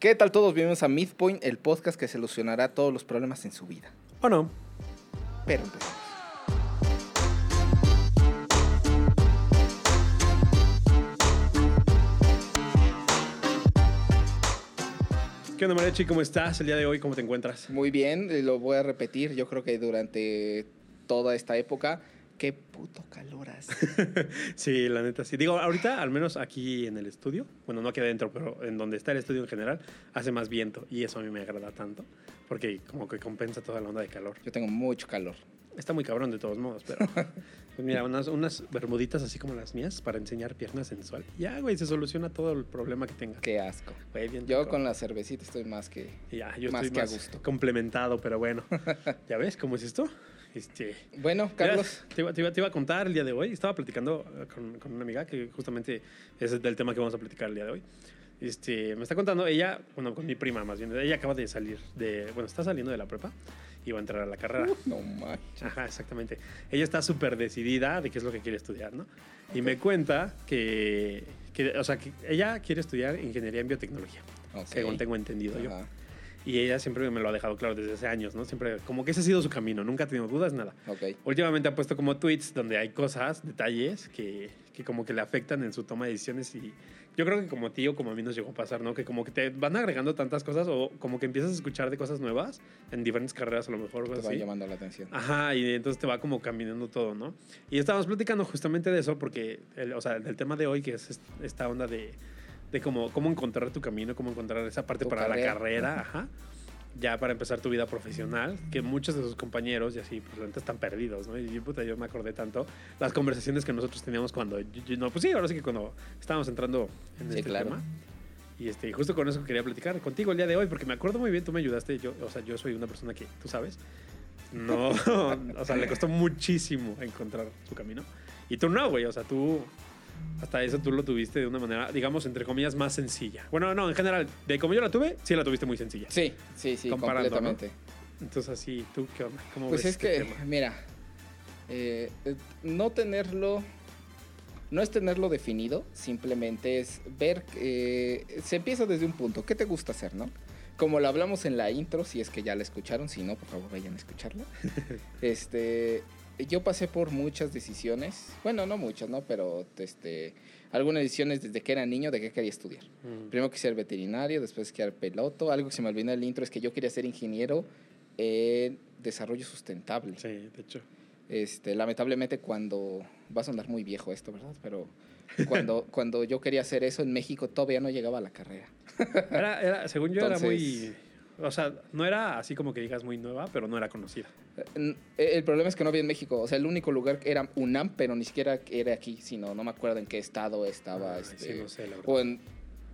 ¿Qué tal todos? Bienvenidos a Midpoint, el podcast que solucionará todos los problemas en su vida. ¿O no? Pero empezamos. ¿Qué onda, Mariachi? ¿Cómo estás el día de hoy? ¿Cómo te encuentras? Muy bien, eh, lo voy a repetir. Yo creo que durante toda esta época, qué puto calor hace. sí, la neta, sí. Digo, ahorita, al menos aquí en el estudio, bueno, no aquí adentro, pero en donde está el estudio en general, hace más viento y eso a mí me agrada tanto, porque como que compensa toda la onda de calor. Yo tengo mucho calor. Está muy cabrón de todos modos, pero pues mira, unas, unas bermuditas así como las mías para enseñar pierna sensual. Ya, güey, se soluciona todo el problema que tenga. Qué asco. Güey, bien Yo con la cervecita estoy más que... Ya, yo más estoy que a más gusto. complementado, pero bueno. ¿Ya ves cómo es esto? Este, Bueno, Carlos, te, iba, te iba- te iba a contar el día de hoy. Estaba platicando eh, con, con una amiga que justamente es del tema que vamos a platicar el día de hoy. Este, me está contando ella, bueno, con mi prima más bien. Ella acaba de salir de, bueno, está saliendo de la prepa y va a entrar a la carrera. no manches. Ajá, exactamente. Ella está súper decidida de qué es lo que quiere estudiar, ¿no? Y me cuenta que, que, o sea, que ella quiere estudiar ingeniería en biotecnología, Ok. según tengo entendido yo. Y ella siempre me lo ha dejado claro desde hace años, ¿no? Siempre, como que ese ha sido su camino, nunca ha tenido dudas, nada. Ok. Últimamente ha puesto como tweets donde hay cosas, detalles que, que como que le afectan en su toma de decisiones y yo creo que como a ti o como a mí nos llegó a pasar, ¿no? Que como que te van agregando tantas cosas o como que empiezas a escuchar de cosas nuevas en diferentes carreras a lo mejor. Te va así. llamando la atención. Ajá, y entonces te va como caminando todo, ¿no? Y estábamos platicando justamente de eso porque, el- o sea, del tema de hoy que es est- esta onda de, de cómo, cómo encontrar tu camino, cómo encontrar esa parte Tu para carrera. la carrera, ajá. Ya para empezar tu vida profesional, que muchos de sus compañeros y así, pues neta están perdidos, ¿no? Y yo, puta, yo me acordé tanto las conversaciones que nosotros teníamos cuando, yo- yo- no, pues sí, ahora sí que cuando estábamos entrando en Sí, este claro. tema. Y este, justo con eso quería platicar contigo el día de hoy, porque me acuerdo muy bien, tú me ayudaste, yo, o sea, yo soy una persona que, tú sabes, no, o sea, le costó muchísimo encontrar su camino. Y tú no, güey, o sea, tú, hasta eso tú lo tuviste de una manera, digamos, entre comillas, más sencilla. Bueno, no, en general, de como yo la tuve, sí la tuviste muy sencilla. Sí, sí, sí, Comparando, completamente. Entonces, así, ¿tú qué onda? ¿Cómo Pues ves es este que, tema? mira, eh, eh, no tenerlo, no es tenerlo definido, simplemente es ver, que se empieza desde un punto, ¿qué te gusta hacer, no? Como lo hablamos en la intro, si es que ya la escucharon, si no, por favor vayan a escucharla. este, yo pasé por muchas decisiones, bueno, no muchas, ¿no? Pero, este, algunas decisiones desde que era niño de qué quería estudiar. Mm, Primero quise ser veterinario, después quería ser piloto. Algo que se me olvidó en el intro es que yo quería ser ingeniero en desarrollo sustentable. Sí, de hecho. Este, lamentablemente cuando va a sonar muy viejo esto, ¿verdad? Pero cuando, cuando yo quería hacer eso en México todavía no llegaba a la carrera. Era, era, según yo, era muy. O sea, no era así como que digas muy nueva, pero no era conocida. Eh, El problema es que no había en México. O sea, el único lugar era UNAM, pero ni siquiera era aquí, sino no me acuerdo en qué estado estaba. Este, sí, no sé, la verdad. o en,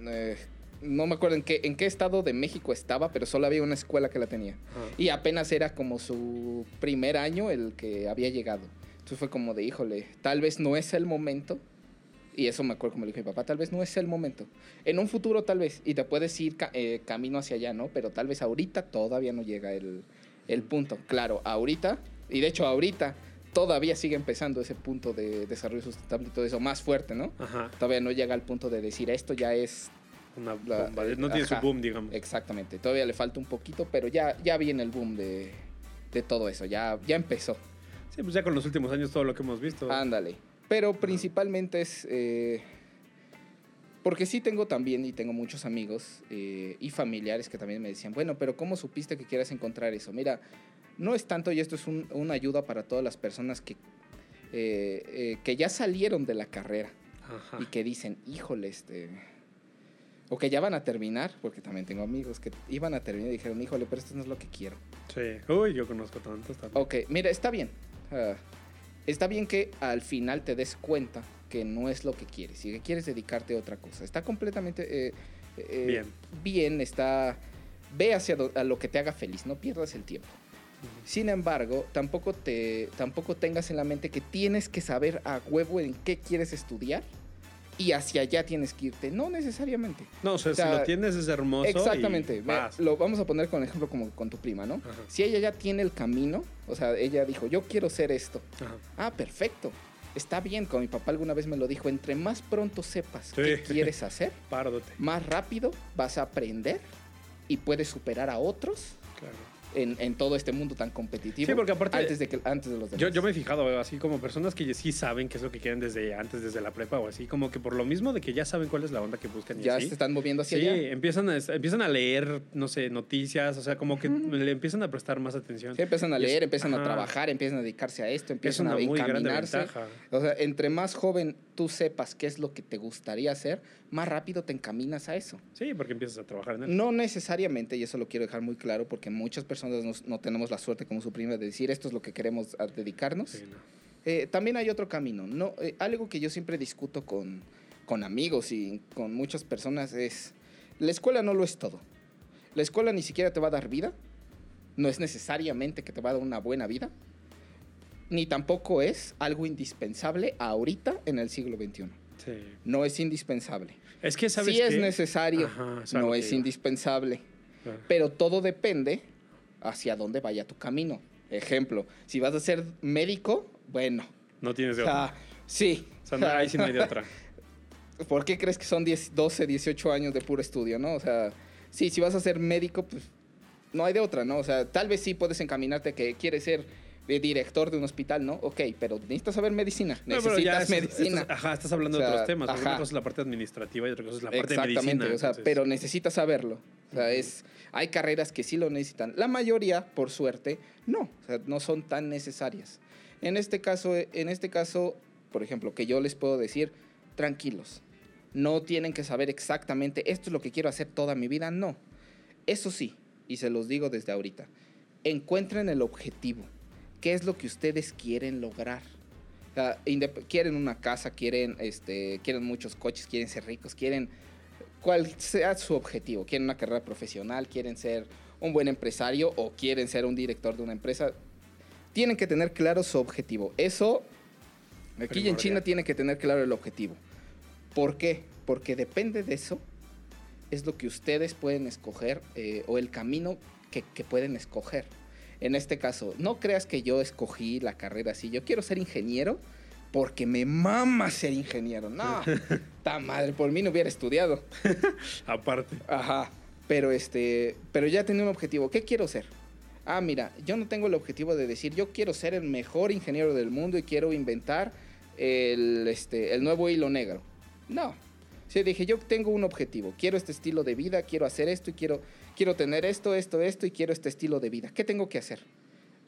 eh, no me acuerdo en qué, en qué estado de México estaba, pero solo había una escuela que la tenía. Ajá. Y apenas era como su primer año el que había llegado. Entonces fue como de, híjole, tal vez no es el momento. Y eso me acuerdo como le dije a mi papá, tal vez no es el momento. En un futuro tal vez, y te puedes ir ca- eh, camino hacia allá, ¿no? Pero tal vez ahorita todavía no llega el, el punto. Claro, ahorita, y de hecho ahorita todavía sigue empezando ese punto de desarrollo sustentable y todo eso más fuerte, ¿no? Ajá. Todavía no llega al punto de decir esto ya es Una La- bomba. No tiene ajá. su boom, digamos. Exactamente, todavía le falta un poquito, pero ya, ya viene el boom de, de todo eso, ya, ya empezó. Sí, pues ya con los últimos años todo lo que hemos visto. Ándale. Pero principalmente es... eh, porque sí tengo también y tengo muchos amigos eh, y familiares que también me decían, bueno, pero ¿cómo supiste que quieras encontrar eso? Mira, no es tanto y esto es un- una ayuda para todas las personas que, eh, eh, que ya salieron de la carrera Ajá. y que dicen, híjole, este... O que ya van a terminar, porque también tengo amigos que iban a terminar y dijeron, híjole, pero esto no es lo que quiero. Sí. Uy, yo conozco tantos también. Ok, mira, está bien. Ah, está bien que al final te des cuenta que no es lo que quieres y que quieres dedicarte a otra cosa. Está completamente eh, eh, Bien. bien, está... Ve hacia a lo que te haga feliz, no pierdas el tiempo. Sin embargo, tampoco, te, tampoco tengas en la mente que tienes que saber a huevo en qué quieres estudiar y hacia allá tienes que irte. No necesariamente. No, o sea, O sea, si lo tienes es hermoso. Exactamente. y Ve, vas. Lo vamos a poner con ejemplo como con tu prima, ¿no? Ajá. Si ella ya tiene el camino, o sea, ella dijo, yo quiero ser esto. Ajá. Ah, perfecto. está bien, como mi papá alguna vez me lo dijo, entre más pronto sepas Sí. qué quieres hacer, Párdote. más rápido vas a aprender y puedes superar a otros Claro. En, en todo este mundo tan competitivo. Sí, porque aparte- Antes de, que, antes de los demás. Yo, yo me he fijado, así como personas que sí saben qué es lo que quieren desde antes, desde la prepa o así, como que por lo mismo de que ya saben cuál es la onda que buscan y ya así. se están moviendo hacia Sí, allá. empiezan a, empiezan a leer, no sé, noticias, o sea, como que le empiezan a prestar más atención. Sí, empiezan a es- leer, empiezan a trabajar, empiezan a dedicarse a esto, Es empiezan una a muy grande encaminarse. ventaja. O sea, entre más joven tú sepas qué es lo que te gustaría hacer, más rápido te encaminas a eso. Sí, porque empiezas a trabajar en él. No necesariamente, y eso lo quiero dejar muy claro, porque muchas personas nos- no tenemos la suerte como su prima de decir esto es lo que queremos dedicarnos. Sí, no. Eh, también hay otro camino. No, eh, algo que yo siempre discuto con, con amigos y con muchas personas es, la escuela no lo es todo. La escuela ni siquiera te va a dar vida, no es necesariamente que te va a dar una buena vida, ni tampoco es algo indispensable ahorita en el siglo XXI. Sí. No es indispensable. Es que sabes Sí es qué? necesario, Ajá, es lo no es indispensable. Claro. Pero todo depende hacia dónde vaya tu camino. Ejemplo, si vas a ser médico, bueno, No tienes de o otra. sí. O sea, no, ahí sí no hay de otra. ¿Por qué crees que son 10, 12, 18 años de puro estudio, no? O sea, sí, si vas a ser médico, pues no hay de otra, ¿no? O sea, tal vez sí puedes encaminarte que quieres ser eh, director de un hospital, ¿no? Ok, pero necesitas saber medicina, No, necesitas es- medicina. estás- ajá, estás hablando O sea, de otros temas. ajá. Una cosa es la parte administrativa y otra cosa es la parte de Exactamente, medicina. o sea, entonces- pero necesitas saberlo. O sea, es, hay carreras que sí lo necesitan. La mayoría, por suerte, no. O sea, no son tan necesarias. En este caso, en este caso, por ejemplo, que yo les puedo decir, tranquilos. No tienen que saber exactamente esto es lo que quiero hacer toda mi vida. No. Eso sí, y se los digo desde ahorita. Encuentren el objetivo. ¿Qué es lo que ustedes quieren lograr? O sea, indep- quieren una casa, quieren, este, quieren muchos coches, quieren ser ricos, quieren cuál sea su objetivo. Quieren una carrera profesional, quieren ser un buen empresario o quieren ser un director de una empresa. Tienen que tener claro su objetivo. Eso, aquí en. China tiene que tener claro el objetivo. ¿Por qué? Porque depende de eso, es lo que ustedes pueden escoger eh, o el camino que, que pueden escoger. En este caso, no creas que yo escogí la carrera así. Yo quiero ser ingeniero porque me mama ser ingeniero. No, ta madre, por mí no hubiera estudiado. Aparte. Ajá. Pero este, pero ya tenía un objetivo. ¿Qué quiero ser? Ah, mira, yo no tengo el objetivo de decir yo quiero ser el mejor ingeniero del mundo y quiero inventar el, este, el nuevo hilo negro. No. Sí, dije, yo tengo un objetivo. Quiero este estilo de vida, quiero hacer esto y quiero, quiero tener esto, esto, esto y quiero este estilo de vida. ¿Qué tengo que hacer?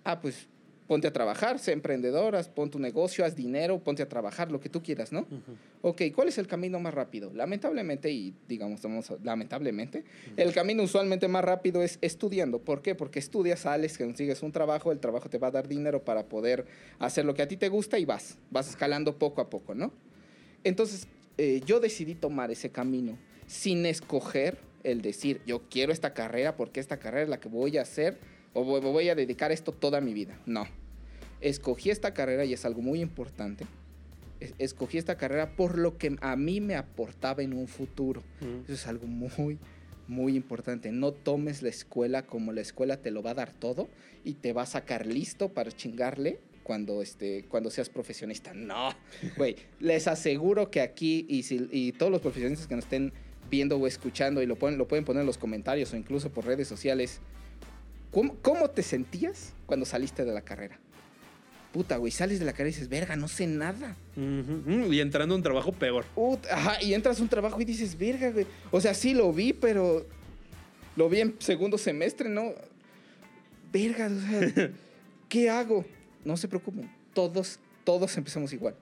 Ah, pues ponte a trabajar, sé emprendedora, pon tu negocio, haz dinero, ponte a trabajar, lo que tú quieras, ¿no? Ok, ¿cuál es el camino más rápido? Lamentablemente, y digamos, vamos a- lamentablemente, el camino usualmente más rápido es estudiando. ¿Por qué? Porque estudias, sales, consigues un trabajo, el trabajo te va a dar dinero para poder hacer lo que a ti te gusta y vas, vas escalando poco a poco, ¿no? Entonces, eh, yo decidí tomar ese camino sin escoger el decir, yo quiero esta carrera porque esta carrera es la que voy a hacer o voy- me voy a dedicar a esto toda mi vida. No. Escogí esta carrera y es algo muy importante. Es- Escogí esta carrera por lo que a mí me aportaba en un futuro. Ujú. Eso es algo muy, muy importante. No tomes la escuela como la escuela te lo va a dar todo y te va a sacar listo para chingarle cuando, este, cuando seas profesionista. No, güey. Les aseguro que aquí y, si- y todos los profesionistas que nos estén viendo o escuchando y lo pueden, lo pueden poner en los comentarios o incluso por redes sociales. ¿Cómo, cómo te sentías cuando saliste de la carrera? Puta, güey, sales de la carrera y dices, verga, no sé nada. Ujú. Y entrando a un trabajo peor. Ajá, y entras a un trabajo y dices, verga, güey. O sea, sí lo vi, pero lo vi en segundo semestre, ¿no? Verga, o sea, ¿qué hago? No se preocupen, todos, todos empezamos igual.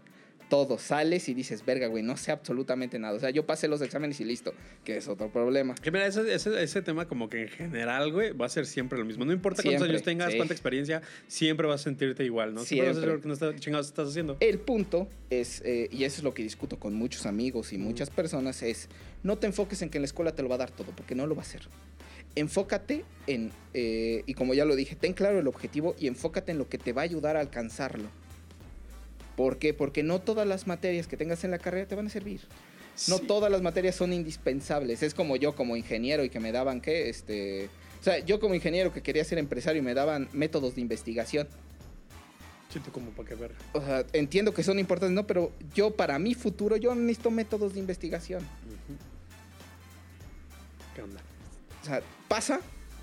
Todos, sales y dices, verga, güey, no sé absolutamente nada. O sea, yo pasé los exámenes y listo, que es otro problema. Que mira, ese, ese, ese tema como que en general, güey, va a ser siempre lo mismo. No importa cuántos Siempre, años tengas, sí. cuánta experiencia, siempre vas a sentirte igual, ¿no? Siempre, vas a Siempre. que no está, chingados estás haciendo. El punto es, eh, y eso es lo que discuto con muchos amigos y muchas personas, es no te enfoques en que en la escuela te lo va a dar todo, porque no lo va a hacer. Enfócate en, eh, y como ya lo dije, ten claro el objetivo y enfócate en lo que te va a ayudar a alcanzarlo. ¿Por qué? Porque no todas las materias que tengas en la carrera te van a servir. No Sí. todas las materias son indispensables. Es como yo como ingeniero y que me daban qué, este, o sea, yo como ingeniero que quería ser empresario y me daban métodos de investigación. Tú como para qué ver. O sea, entiendo que son importantes, ¿no? Pero yo, para mi futuro, yo necesito métodos de investigación. ¿Qué onda? O sea, pasa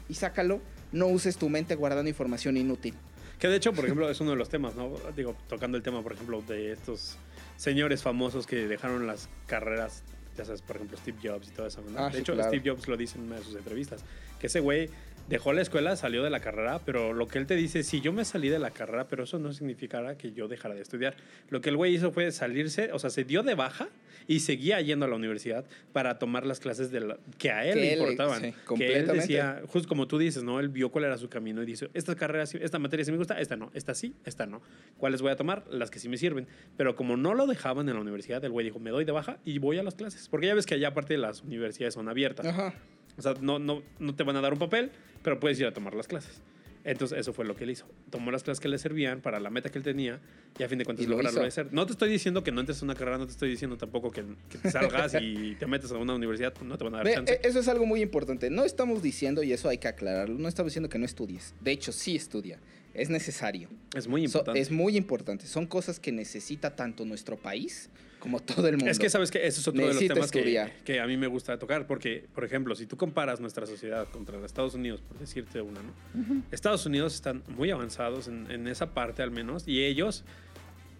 y sácalo. No uses tu mente guardando información inútil. Que de hecho, por ejemplo, es uno de los temas, ¿no? Digo, tocando el tema, por ejemplo, de estos señores famosos que dejaron las carreras, ya sabes, por ejemplo, Steve Jobs y toda esa onda. Ah, de sí, hecho, claro. Steve Jobs lo dice en una de sus entrevistas, que ese güey dejó la escuela, salió de la carrera, pero lo que él te dice, sí, yo me salí de la carrera, pero eso no significará que yo dejara de estudiar. Lo que el güey hizo fue salirse, o sea, se dio de baja y seguía yendo a la universidad para tomar las clases de la- que a él Que le él- importaban. sí, que él decía, justo como tú dices, ¿no? Él vio cuál era su camino y dice, esta carrera, esta materia sí me gusta, esta no, esta sí, esta no. ¿Cuáles voy a tomar? Las que sí me sirven. Pero como no lo dejaban en la universidad, el güey dijo, me doy de baja y voy a las clases. Porque ya ves que allá aparte las universidades son abiertas. Ajá. O sea, no, no, no te van a dar un papel, pero puedes ir a tomar las clases. Entonces, eso fue lo que él hizo. Tomó las clases que le servían para la meta que él tenía y a fin de cuentas lo lograrlo hizo. de ser. No te estoy diciendo que no entres a una carrera, no te estoy diciendo tampoco que, que te salgas y te metas a una universidad, no te van a dar Ve, chance. e- eso es algo muy importante. No estamos diciendo, y eso hay que aclararlo, no estamos diciendo que no estudies. De hecho, sí estudia. Es necesario. es muy So- importante. es muy importante. Son cosas que necesita tanto nuestro país como todo el mundo. Es que sabes que ese es otro de los temas que, a mí me gusta tocar, porque, por ejemplo, si tú comparas nuestra sociedad contra los Estados Unidos, por decirte una, ¿no? Estados Unidos están muy avanzados en, en esa parte al menos, y ellos,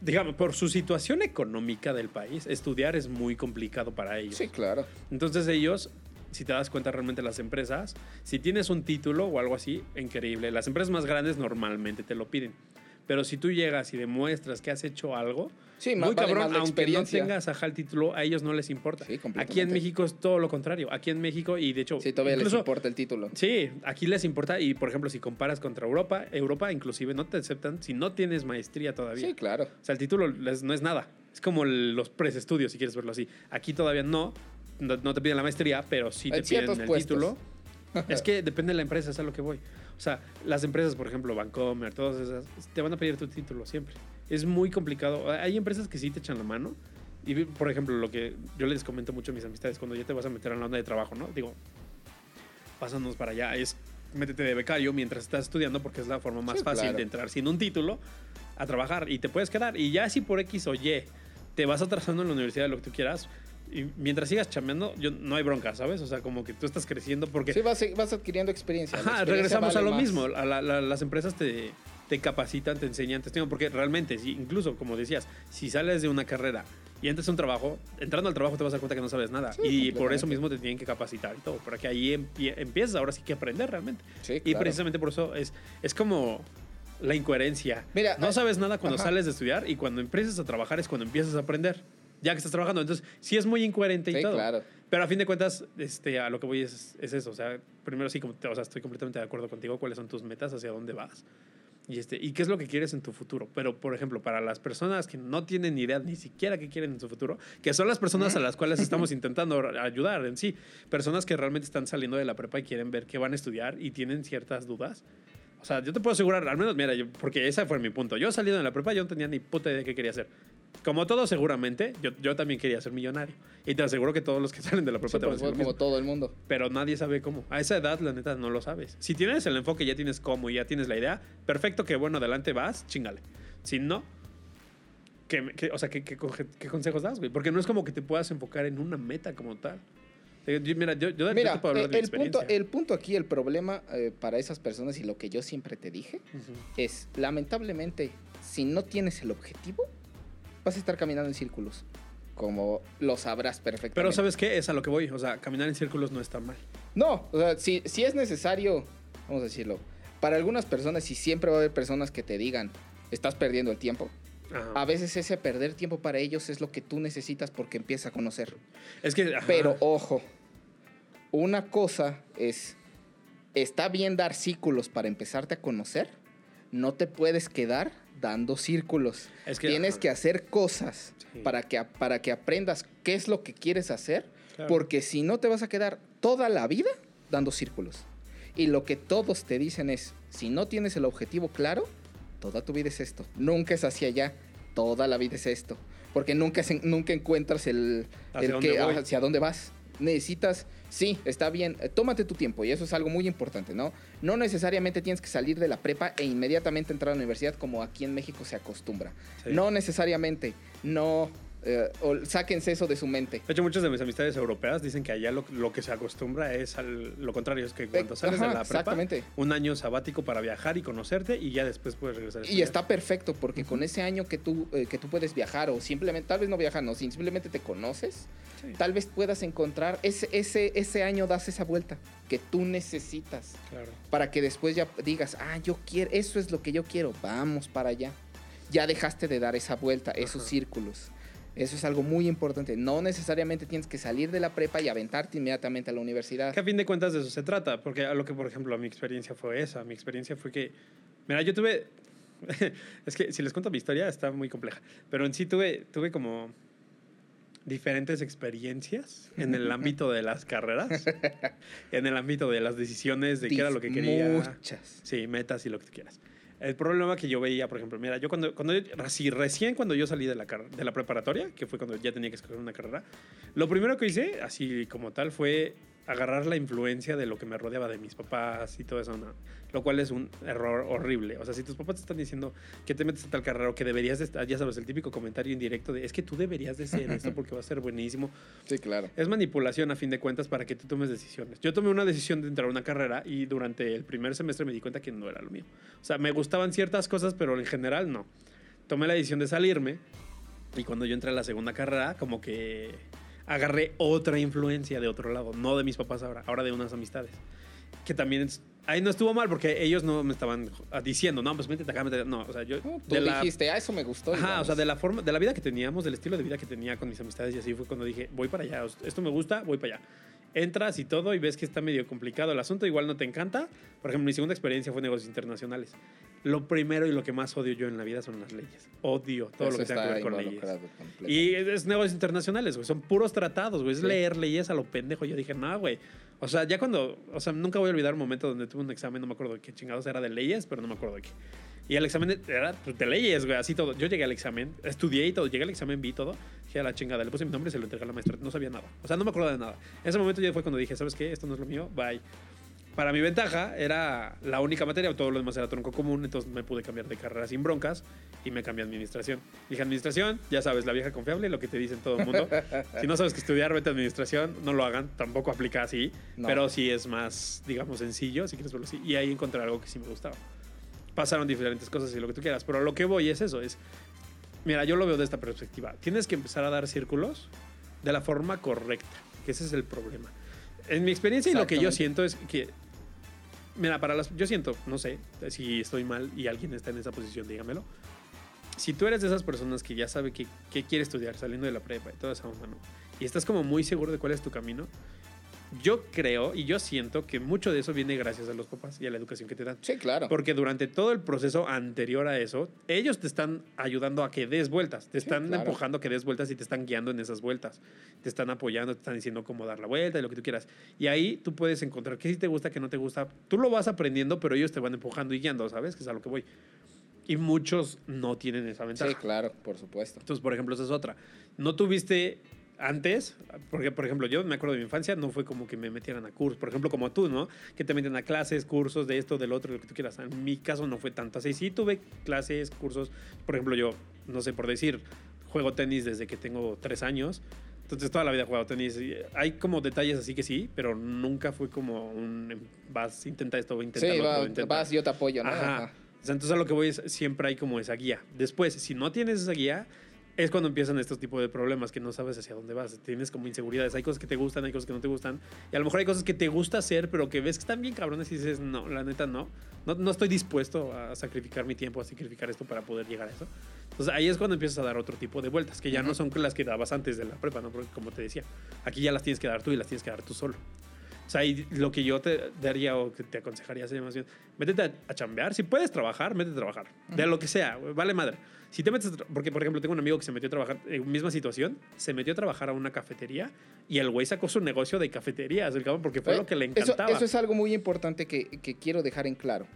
digamos, por su situación económica del país, estudiar es muy complicado para ellos. Sí, claro. Entonces ellos, si te das cuenta realmente las empresas, si tienes un título o algo así, increíble. Las empresas más grandes normalmente te lo piden. Pero si tú llegas y demuestras que has hecho algo, Sí, muy vale cabrón, aunque no tengas ajá el título, a ellos no les importa. Sí, aquí en México es todo lo contrario. Aquí en México, y de hecho, Sí, todavía les incluso- importa el título. Sí, aquí les importa. Y por ejemplo, si comparas contra Europa, Europa inclusive no te aceptan si no tienes maestría todavía. Sí, claro. O sea, el título les- no es nada. Es como los preestudios, si quieres verlo así. Aquí todavía no, no, no te piden la maestría, pero sí te En piden el puestos. título. es que depende de la empresa, es a lo que voy. O sea, las empresas, por ejemplo, Vancomer, todas esas, te van a pedir tu título siempre. Es muy complicado. Hay empresas que sí te echan la mano. Y, por ejemplo, lo que yo les comento mucho a mis amistades, cuando ya te vas a meter en la onda de trabajo, ¿no? Digo, pásanos para allá, es métete de becario mientras estás estudiando porque es la forma más Sí, fácil claro. de entrar sin un título a trabajar y te puedes quedar. Y ya si por X o Y te vas atrasando en la universidad lo que tú quieras, y mientras sigas chambeando, yo, no hay bronca, ¿sabes? O sea, como que tú estás creciendo porque... Sí, vas, vas adquiriendo experiencia. Ajá, experiencia regresamos vale a lo más. mismo. A la- la- las empresas te, te capacitan, te enseñan, te enseñan, porque realmente, si, incluso como decías, si sales de una carrera y entras a un trabajo, entrando al trabajo te vas a dar cuenta que no sabes nada. Sí, y por eso mismo te tienen que capacitar y todo, para que ahí empie- empiezas ahora sí que aprender realmente. Sí, Y claro. precisamente por eso es, es como la incoherencia. Mira, no ah, sabes nada cuando ajá. sales de estudiar y cuando empiezas a trabajar es cuando empiezas a aprender. Ya que estás trabajando. Entonces, sí es muy incoherente y Sí, todo. claro. Pero a fin de cuentas, este, a lo que voy es, es eso. O sea, primero sí, como o sea, estoy completamente de acuerdo contigo. ¿Cuáles son tus metas? ¿Hacia dónde vas? Y, este, y qué es lo que quieres en tu futuro. Pero, por ejemplo, para las personas que no tienen ni idea ni siquiera qué quieren en su futuro, que son las personas a las cuales estamos intentando ayudar en sí, personas que realmente están saliendo de la prepa y quieren ver qué van a estudiar y tienen ciertas dudas. O sea, yo te puedo asegurar, al menos, mira, yo- porque ese fue mi punto. Yo salido de la prepa, yo no tenía ni puta idea de qué quería hacer. Como todos, seguramente, yo, yo también quería ser millonario. Y te aseguro que todos los que salen de la prepa Sí, te van a como todo el mundo. pero nadie sabe cómo. A esa edad, la neta, no lo sabes. Si tienes el enfoque, ya tienes cómo y ya tienes la idea, perfecto, que bueno, adelante vas, chingale. Si no, ¿qué, qué- o sea, ¿qué, qué, consejos das, güey? Porque no es como que te puedas enfocar en una meta como tal. Yo- Mira, yo, yo, Mira, te puedo hablar eh, de mi el, punto, el punto aquí, el problema eh, para esas personas y lo que yo siempre te dije Ujú. es, lamentablemente, si no tienes el objetivo, vas a estar caminando en círculos, como lo sabrás perfectamente. Pero ¿sabes qué? Es a lo que voy. O sea, caminar en círculos no está mal. No, o sea, si, si es necesario, vamos a decirlo, para algunas personas, y siempre va a haber personas que te digan, estás perdiendo el tiempo. Ajá. A veces ese perder tiempo para ellos es lo que tú necesitas porque empieza a conocer. Es que... ajá. Pero ojo, una cosa es, está bien dar círculos para empezarte a conocer, no te puedes quedar dando círculos. Es que- Tienes que hacer cosas Sí. para, que, para que aprendas qué es lo que quieres hacer, Claro. porque si no te vas a quedar toda la vida dando círculos. Y lo que todos te dicen es, si no tienes el objetivo claro, toda tu vida es esto. Nunca es hacia allá, toda la vida es esto. Porque nunca, nunca encuentras el, ¿Hacia el dónde que, hacia dónde vas. necesitas, sí, está bien, eh, tómate tu tiempo y eso es algo muy importante, ¿no? No necesariamente tienes que salir de la prepa e inmediatamente entrar a la universidad como aquí en México se acostumbra. Sí. No necesariamente, no, eh, o sáquense eso de su mente. De hecho, muchas de mis amistades europeas dicen que allá lo, lo que se acostumbra es al, lo contrario, es que cuando sales ajá, de la prepa, exactamente. un año sabático para viajar y conocerte y ya después puedes regresar. a Y está perfecto porque con ese año que tú, eh, que tú puedes viajar o simplemente, tal vez no viajar, no, simplemente te conoces, Sí, tal vez puedas encontrar, ese, ese, ese año das esa vuelta que tú necesitas claro. para que después ya digas, ah, yo quiero, eso es lo que yo quiero, vamos para allá. Ya dejaste de dar esa vuelta, esos Ajá. círculos. Eso es algo muy importante. No necesariamente tienes que salir de la prepa y aventarte inmediatamente a la universidad. Que a fin de cuentas de eso se trata, porque a lo que, por ejemplo, mi experiencia fue esa. Mi experiencia fue que, mira, yo tuve, es que si les cuento mi historia está muy compleja, pero en sí tuve, tuve como diferentes experiencias en el ámbito de las carreras, en el ámbito de las decisiones, de qué era lo que quería. Muchas. Sí, metas y lo que tú quieras. El problema que yo veía, por ejemplo, mira, yo cuando, cuando así, recién cuando yo salí de la, de la preparatoria, que fue cuando ya tenía que escoger una carrera, lo primero que hice, así como tal, fue agarrar la influencia de lo que me rodeaba de mis papás y todo eso, ¿no? lo cual es un error horrible. O sea, si tus papás te están diciendo que te metes a tal carrera o que deberías de estar, ya sabes, el típico comentario indirecto de es que tú deberías de ser esto porque va a ser buenísimo. Sí, claro. Es manipulación a fin de cuentas para que tú tomes decisiones. Yo tomé una decisión de entrar a una carrera y durante el primer semestre me di cuenta que no era lo mío. O sea, me gustaban ciertas cosas, pero en general no. Tomé la decisión de salirme y cuando yo entré a la segunda carrera, como que agarré otra influencia de otro lado, no de mis papás ahora, ahora de unas amistades. Que también es- ahí no estuvo mal porque ellos no me estaban diciendo, no, pues métete acá, métete. No, o sea, yo. No, Tú de la- dijiste, ah, eso me gustó. Ajá, o sea, de la forma, de la vida que teníamos, del estilo de vida que tenía con mis amistades y así fue cuando dije, voy para allá, esto me gusta, voy para allá. Entras y todo y ves que está medio complicado el asunto, igual no te encanta. Por ejemplo, mi segunda experiencia fue negocios internacionales. Lo primero y lo que más odio yo en la vida son las leyes. Odio todo Eso lo que tenga que ver con leyes. Y es, es negocios internacionales, güey. Son puros tratados, güey. Es Sí. leer leyes a lo pendejo. Yo dije, no, güey. O sea, ya cuando. O sea, nunca voy a olvidar un momento donde tuve un examen, no me acuerdo de qué chingados era de leyes, pero no me acuerdo de qué. Y el examen era pues, de leyes, güey, así todo. Yo llegué al examen, estudié y todo. Llegué al examen, vi todo. Dije a la chingada, le puse mi nombre y se lo entregué a la maestra. No sabía nada. O sea, no me acuerdo de nada. En ese momento ya fue cuando dije, ¿sabes qué? Esto no es lo mío. Bye. Para mi ventaja, era la única materia, todo lo demás era tronco común, entonces me pude cambiar de carrera sin broncas y me cambié a administración. Dije, administración, ya sabes, la vieja confiable, lo que te dicen todo el mundo. si no sabes que estudiar, vete a administración, no lo hagan, tampoco aplica así, No. pero sí es más, digamos, sencillo, si quieres verlo así. Y ahí encontré algo que sí me gustaba. Pasaron diferentes cosas y lo que tú quieras, pero a lo que voy es eso, es, mira, yo lo veo de esta perspectiva. Tienes que empezar a dar círculos de la forma correcta, que ese es el problema. En mi experiencia y lo que yo siento es que Mira, para las. Yo siento, no sé si estoy mal y alguien está en esa posición, dígamelo. Si tú eres de esas personas que ya sabe que, que quiere estudiar saliendo de la prepa y toda esa onda, ¿no? Y estás como muy seguro de cuál es tu camino, yo creo y yo siento que mucho de eso viene gracias a los papás y a la educación que te dan. Sí, claro. Porque durante todo el proceso anterior a eso, ellos te están ayudando a que des vueltas, te Sí, están claro. empujando a que des vueltas y te están guiando en esas vueltas. Te están apoyando, te están diciendo cómo dar la vuelta y lo que tú quieras. Y ahí tú puedes encontrar qué sí te gusta, qué no te gusta. Tú lo vas aprendiendo, pero ellos te van empujando y guiando, ¿sabes? Que es a lo que voy. Y muchos no tienen esa ventaja. Sí, claro, por supuesto. Entonces, por ejemplo, esa es otra. No tuviste antes, porque, por ejemplo, yo me acuerdo de mi infancia, no fue como que me metieran a cursos, por ejemplo, como tú, ¿no? Que te meten a clases, cursos de esto, del otro, lo que tú quieras. En mi caso no fue tanto así. Sí tuve clases, cursos. Por ejemplo, yo, no sé por decir, juego tenis desde que tengo tres años. Entonces, toda la vida he jugado tenis. Hay como detalles así que sí, pero nunca fue como un vas, intenta esto, intenta Sí, lo otro, va- intenta- vas, yo te apoyo, ¿no? Ajá. Ajá. Entonces a lo que voy es, siempre hay como esa guía. Después, si no tienes esa guía, es cuando empiezan estos tipos de problemas que no sabes hacia dónde vas. Tienes como inseguridades. Hay cosas que te gustan, hay cosas que no te gustan. Y a lo mejor hay cosas que te gusta hacer, pero que ves que están bien cabrones y dices, no, la neta no. No, no estoy dispuesto a sacrificar mi tiempo, a sacrificar esto para poder llegar a eso. Entonces ahí es cuando empiezas a dar otro tipo de vueltas, que ya no son las que dabas antes de la prepa, ¿no? Porque como te decía, aquí ya las tienes que dar tú y las tienes que dar tú solo. O sea, y lo que yo te daría o que te aconsejaría sería más bien, métete a, a chambear. Si puedes trabajar, métete a trabajar. De lo que sea, vale madre. Si te metes, porque por ejemplo tengo un amigo que se metió a trabajar, en misma situación, se metió a trabajar a una cafetería y el güey sacó su negocio de cafeterías, el cabrón, porque fue lo que le Eh, Eso, encantaba. eso es algo muy importante que, que quiero dejar en claro.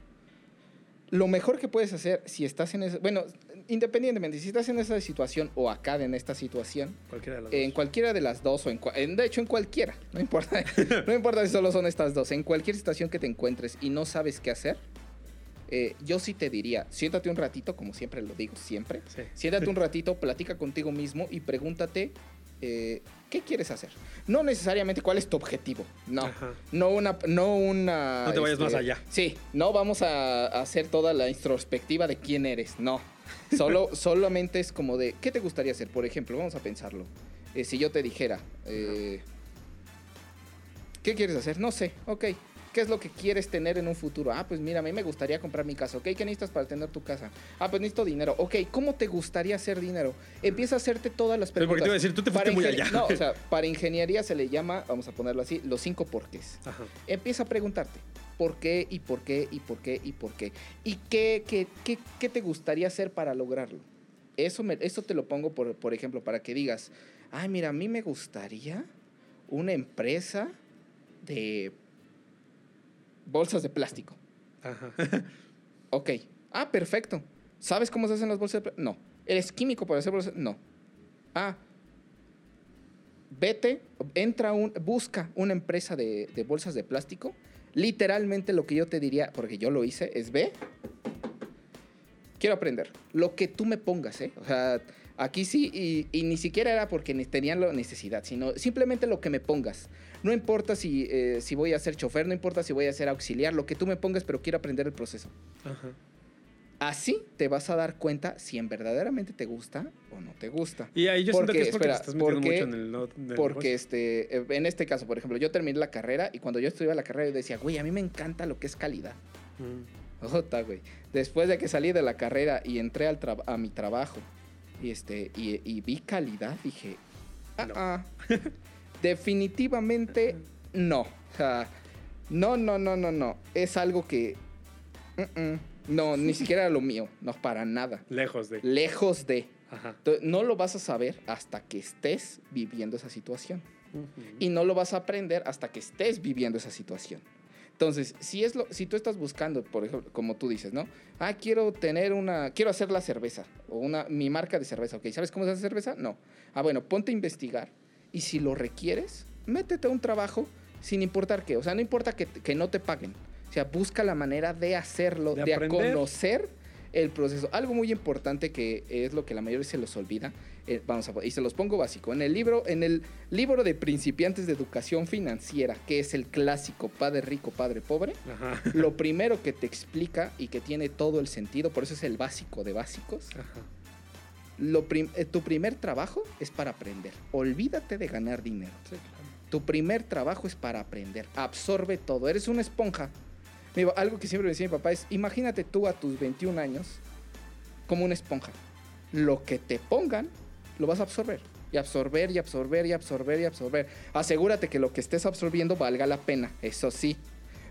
Lo mejor que puedes hacer si estás en eso. Bueno, independientemente, si estás en esa situación o acá en esta situación, Cualquiera de las en cualquiera de las dos o en, en- de hecho en cualquiera, no importa, no importa si solo son estas dos, en cualquier situación que te encuentres y no sabes qué hacer, eh, yo sí te diría, siéntate un ratito, como siempre lo digo, siempre, Sí. siéntate un ratito, platica contigo mismo y pregúntate eh, qué quieres hacer. No necesariamente cuál es tu objetivo, no. Ajá. No una, no una. este, No te vayas más allá. Sí, no vamos a a hacer toda la introspectiva de quién eres, no. Solo, solamente es como de, ¿qué te gustaría hacer? Por ejemplo, vamos a pensarlo. Eh, si yo te dijera, eh, ¿qué quieres hacer? No sé, ok. ¿Qué es lo que quieres tener en un futuro? Ah, pues mira, a mí me gustaría comprar mi casa. Ok, ¿qué necesitas para tener tu casa? Ah, pues necesito dinero. Ok, ¿cómo te gustaría hacer dinero? Empieza a hacerte todas las Sí, porque preguntas. te iba a decir, tú te Para fuiste muy allá. No, o sea, para ingeniería se le llama, vamos a ponerlo así, los cinco porqués. Ajá. Empieza a preguntarte por qué y por qué y por qué y por qué. ¿Y qué, qué, qué, qué te gustaría hacer para lograrlo? Eso, me, eso te lo pongo, por, por ejemplo, para que digas, ay, mira, a mí me gustaría una empresa de bolsas de plástico. Ajá. Ok. Ah, perfecto. ¿Sabes cómo se hacen las bolsas de plástico? No. ¿Eres químico para hacer bolsas? No. Ah. Vete, entra un, busca una empresa de, de bolsas de plástico. Literalmente lo que yo te diría, porque yo lo hice, es ve. Quiero aprender. Lo que tú me pongas, ¿eh? O sea, aquí sí, y, y ni siquiera era porque tenían la necesidad, sino simplemente lo que me pongas. No importa si, eh, si voy a ser chofer, no importa si voy a ser auxiliar, lo que tú me pongas, pero quiero aprender el proceso. Ajá. Así te vas a dar cuenta si en verdaderamente te gusta o no te gusta. Y ahí yo siento Porque, que es porque espera, te estás metiendo porque- mucho en el del Porque este, eh, en este caso, por ejemplo, yo terminé la carrera y cuando yo estudiaba la carrera yo decía, güey, a mí me encanta lo que es calidad. Mm. Ota, güey. Después de que salí de la carrera y entré al a mi trabajo y, este, y, y vi calidad, dije, ah, No. ah, definitivamente no. O sea, no, no, no, no, no. Es algo que... no, ni siquiera era lo mío. No, para nada. Lejos de. Lejos de... Ajá. No lo vas a saber hasta que estés viviendo esa situación. Y no lo vas a aprender hasta que estés viviendo esa situación. Entonces, si, es lo, si tú estás buscando, por ejemplo, como tú dices, ¿no? Ah, quiero tener una, quiero hacer la cerveza o una, mi marca de cerveza, ¿ok? ¿Sabes cómo se hace cerveza? No. Ah, bueno, ponte a investigar y si lo requieres, métete a un trabajo sin importar qué. O sea, no importa que, que no te paguen. O sea, busca la manera de hacerlo, De de, conocer el proceso. Algo muy importante que es lo que la mayoría se los olvida. eh, vamos a y se los pongo básico. En el libro, en el libro de principiantes de educación financiera, que es el clásico Padre rico, Padre pobre, Ajá. lo primero que te explica y que tiene todo el sentido, por eso es el básico de básicos. Ajá. Lo prim- eh, tu primer trabajo es para aprender. Olvídate de ganar dinero. Sí, claro. Tu primer trabajo es para aprender. Absorbe todo. Eres una esponja. Mira, algo que siempre me decía mi papá es, imagínate tú a tus 21 años como una esponja. Lo que te pongan, lo vas a absorber. Y absorber, y absorber, y absorber, y absorber. Asegúrate que lo que estés absorbiendo valga la pena, eso sí.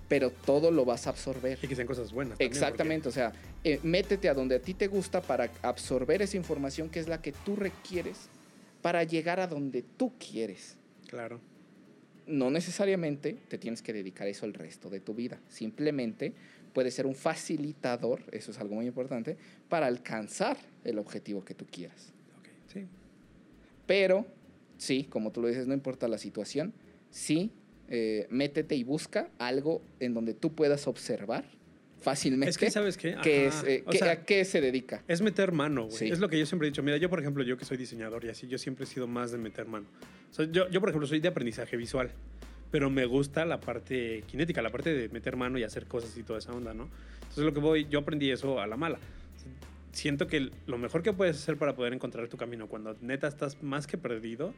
Pero todo lo vas a absorber. Y que sean cosas buenas. también, Exactamente, o sea, eh, métete a donde a ti te gusta para absorber esa información que es la que tú requieres para llegar a donde tú quieres Claro. No necesariamente te tienes que dedicar a eso el resto de tu vida. Simplemente puede ser un facilitador, eso es algo muy importante, para alcanzar el objetivo que tú quieras. Ok. Sí. Pero, sí, como tú lo dices, no importa la situación, sí, eh, métete y busca algo en donde tú puedas observar fácilmente Es que, ¿sabes qué? Ajá. es, eh, sea, a qué se dedica. Es meter mano, güey. Sí. Es lo que yo siempre he dicho. Mira, yo, por ejemplo, yo que soy diseñador y así, yo siempre he sido más de meter mano. Sea, yo, yo, por ejemplo, soy de aprendizaje visual, pero me gusta la parte kinética, la parte de meter mano y hacer cosas y toda esa onda, ¿no? Entonces, lo que voy, yo aprendí eso a la mala. Siento que lo mejor que puedes hacer para poder encontrar tu camino cuando neta estás más que perdido.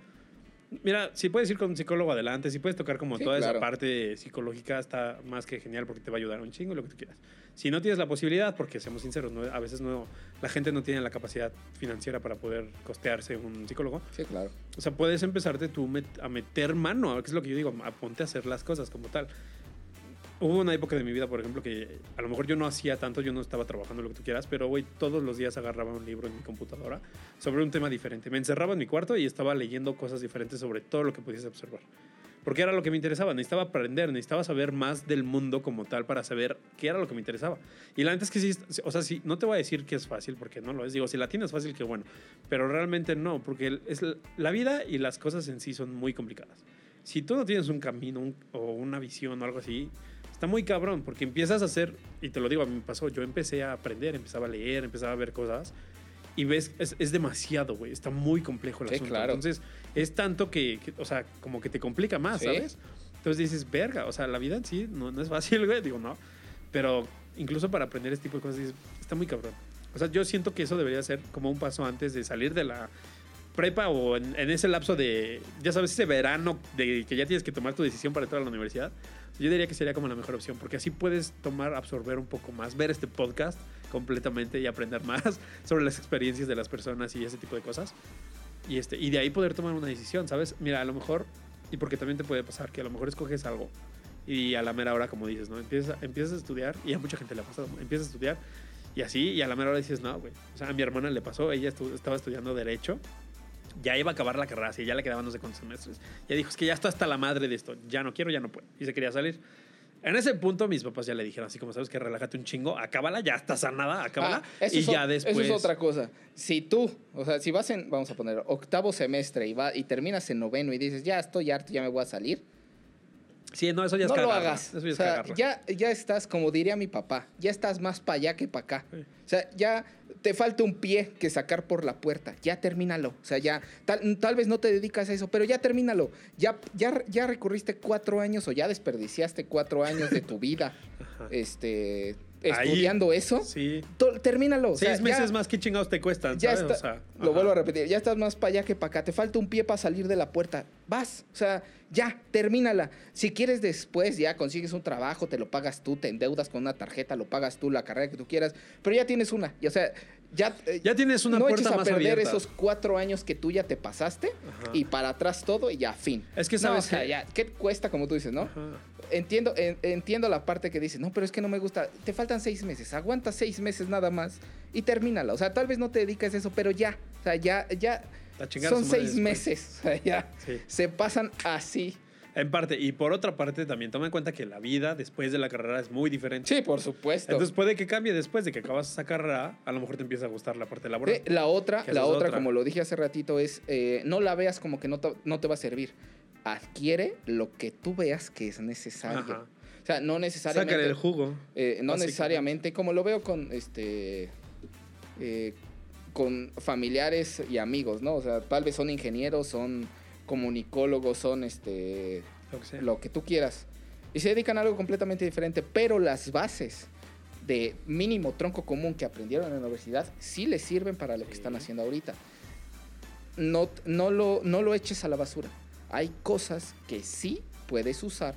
Mira, si puedes ir con un psicólogo adelante, si puedes tocar como Sí, toda claro. esa parte psicológica, está más que genial porque te va a ayudar un chingo lo que tú quieras. Si no tienes la posibilidad, porque seamos sinceros, ¿no? a veces no, la gente no tiene la capacidad financiera para poder costearse un psicólogo. Sí, claro. O sea, puedes empezarte tú met- a meter mano, que es lo que yo digo, a ponte a hacer las cosas como tal. Hubo una época de mi vida, por ejemplo, que a lo mejor yo no hacía tanto, yo no estaba trabajando lo que tú quieras, pero güey, todos los días agarraba un libro en mi computadora sobre un tema diferente. Me encerraba en mi cuarto y estaba leyendo cosas diferentes sobre todo lo que pudiese observar. porque era lo que me interesaba. Necesitaba aprender, necesitaba saber más del mundo como tal para saber qué era lo que me interesaba. Y la neta es que sí, o sea, sí, no te voy a decir que es fácil, porque no lo es. Digo, si la tienes fácil, qué bueno. Pero realmente no, porque es la vida y las cosas en sí son muy complicadas. Si tú no tienes un camino un- o una visión o algo así, está muy cabrón, porque empiezas a hacer, y te lo digo, a mí me pasó, yo empecé a aprender, empezaba a leer, empezaba a ver cosas, y ves, es, es demasiado, güey, está muy complejo el Sí, asunto. claro. Entonces, es tanto que, que, o sea, como que te complica más, Sí. ¿sabes? Entonces dices, verga, o sea, la vida en sí no, no es fácil, güey, digo, no, pero incluso para aprender este tipo de cosas, dices, está muy cabrón. O sea, yo siento que eso debería ser como un paso antes de salir de la prepa o en, en ese lapso de, ya sabes, ese verano de que ya tienes que tomar tu decisión para entrar a la universidad, yo diría que sería como la mejor opción, porque así puedes tomar, absorber un poco más, ver este podcast completamente y aprender más sobre las experiencias de las personas y ese tipo de cosas. Y, este, y de ahí poder tomar una decisión, ¿sabes? Mira, a lo mejor, y porque también te puede pasar que a lo mejor escoges algo y a la mera hora, como dices, ¿no? Empiezas, empiezas a estudiar y a mucha gente le ha pasado, empiezas a estudiar y así, y a la mera hora dices, no, güey. O sea, a mi hermana le pasó, ella estaba estudiando Derecho, ya iba a acabar la carrera, así, ya le quedaban no sé cuántos semestres. Ya dijo, es que ya estoy hasta la madre de esto, ya no quiero, ya no puedo. Y se quería salir. En ese punto, mis papás ya le dijeron, así como sabes que relájate un chingo, acábala, ya estás sanada, acábala. Ah, y ya después. Eso es otra cosa. Si tú, o sea, si vas en, vamos a poner, octavo semestre y, va, y terminas en noveno y dices, ya estoy harto, ya me voy a salir, Sí, no, eso ya es no lo hagas. Eso ya o sea, ya, ya estás, como diría mi papá, ya estás más para allá que para acá. Sí. O sea, ya te falta un pie que sacar por la puerta. Ya termínalo. O sea, ya, tal, tal vez no te dedicas a eso, pero ya termínalo. Ya, ya, ya recurriste cuatro años o ya desperdiciaste cuatro años de tu vida Ajá. este, Ahí, estudiando eso. Sí. Termínalo. o sea, Seis meses ya- más, ¿qué chingados te cuestan? ya ¿sabes? está, O sea, lo ajá. vuelvo a repetir, ya estás más para allá que para acá. Te falta un pie para salir de la puerta. Vas, o sea, ya, termínala. Si quieres después, ya consigues un trabajo, te lo pagas tú, te endeudas con una tarjeta, lo pagas tú, la carrera que tú quieras, pero ya tienes una. Y, o sea, ya, eh, Ya tienes una no puerta eches a más perder abierta. esos cuatro años que tú ya te pasaste Ajá. y para atrás todo y ya, fin. Es que No, sabes o sea, que- ya, ¿qué cuesta, como tú dices, no? Ajá. Entiendo, en- entiendo la parte que dices, no, pero es que no me gusta. Te faltan seis meses, aguanta seis meses nada más y termínala. O sea, tal vez no te dediques a eso, pero ya, o sea, ya, ya son seis después. meses. O sea, ya Sí. se pasan así. En parte. Y por otra parte, también toma en cuenta que la vida después de la carrera es muy diferente. Sí, por supuesto. Entonces puede que cambie después de que acabas esa carrera, a lo mejor te empieza a gustar la parte laboral. La otra, la otra, otra. como lo dije hace ratito, es eh, no la veas como que no te, no te va a servir. Adquiere lo que tú veas que es necesario. Ajá. O sea, no necesariamente. Sácale el jugo. Eh, no necesariamente, como lo veo con este eh, con familiares y amigos, ¿no? O sea, tal vez son ingenieros, son comunicólogos, son este Lo que sea. lo que tú quieras. Y se dedican a algo completamente diferente, pero las bases de mínimo tronco común que aprendieron en la universidad sí les sirven para lo que están haciendo ahorita. No, no, lo, no lo eches a la basura. Hay cosas que sí puedes usar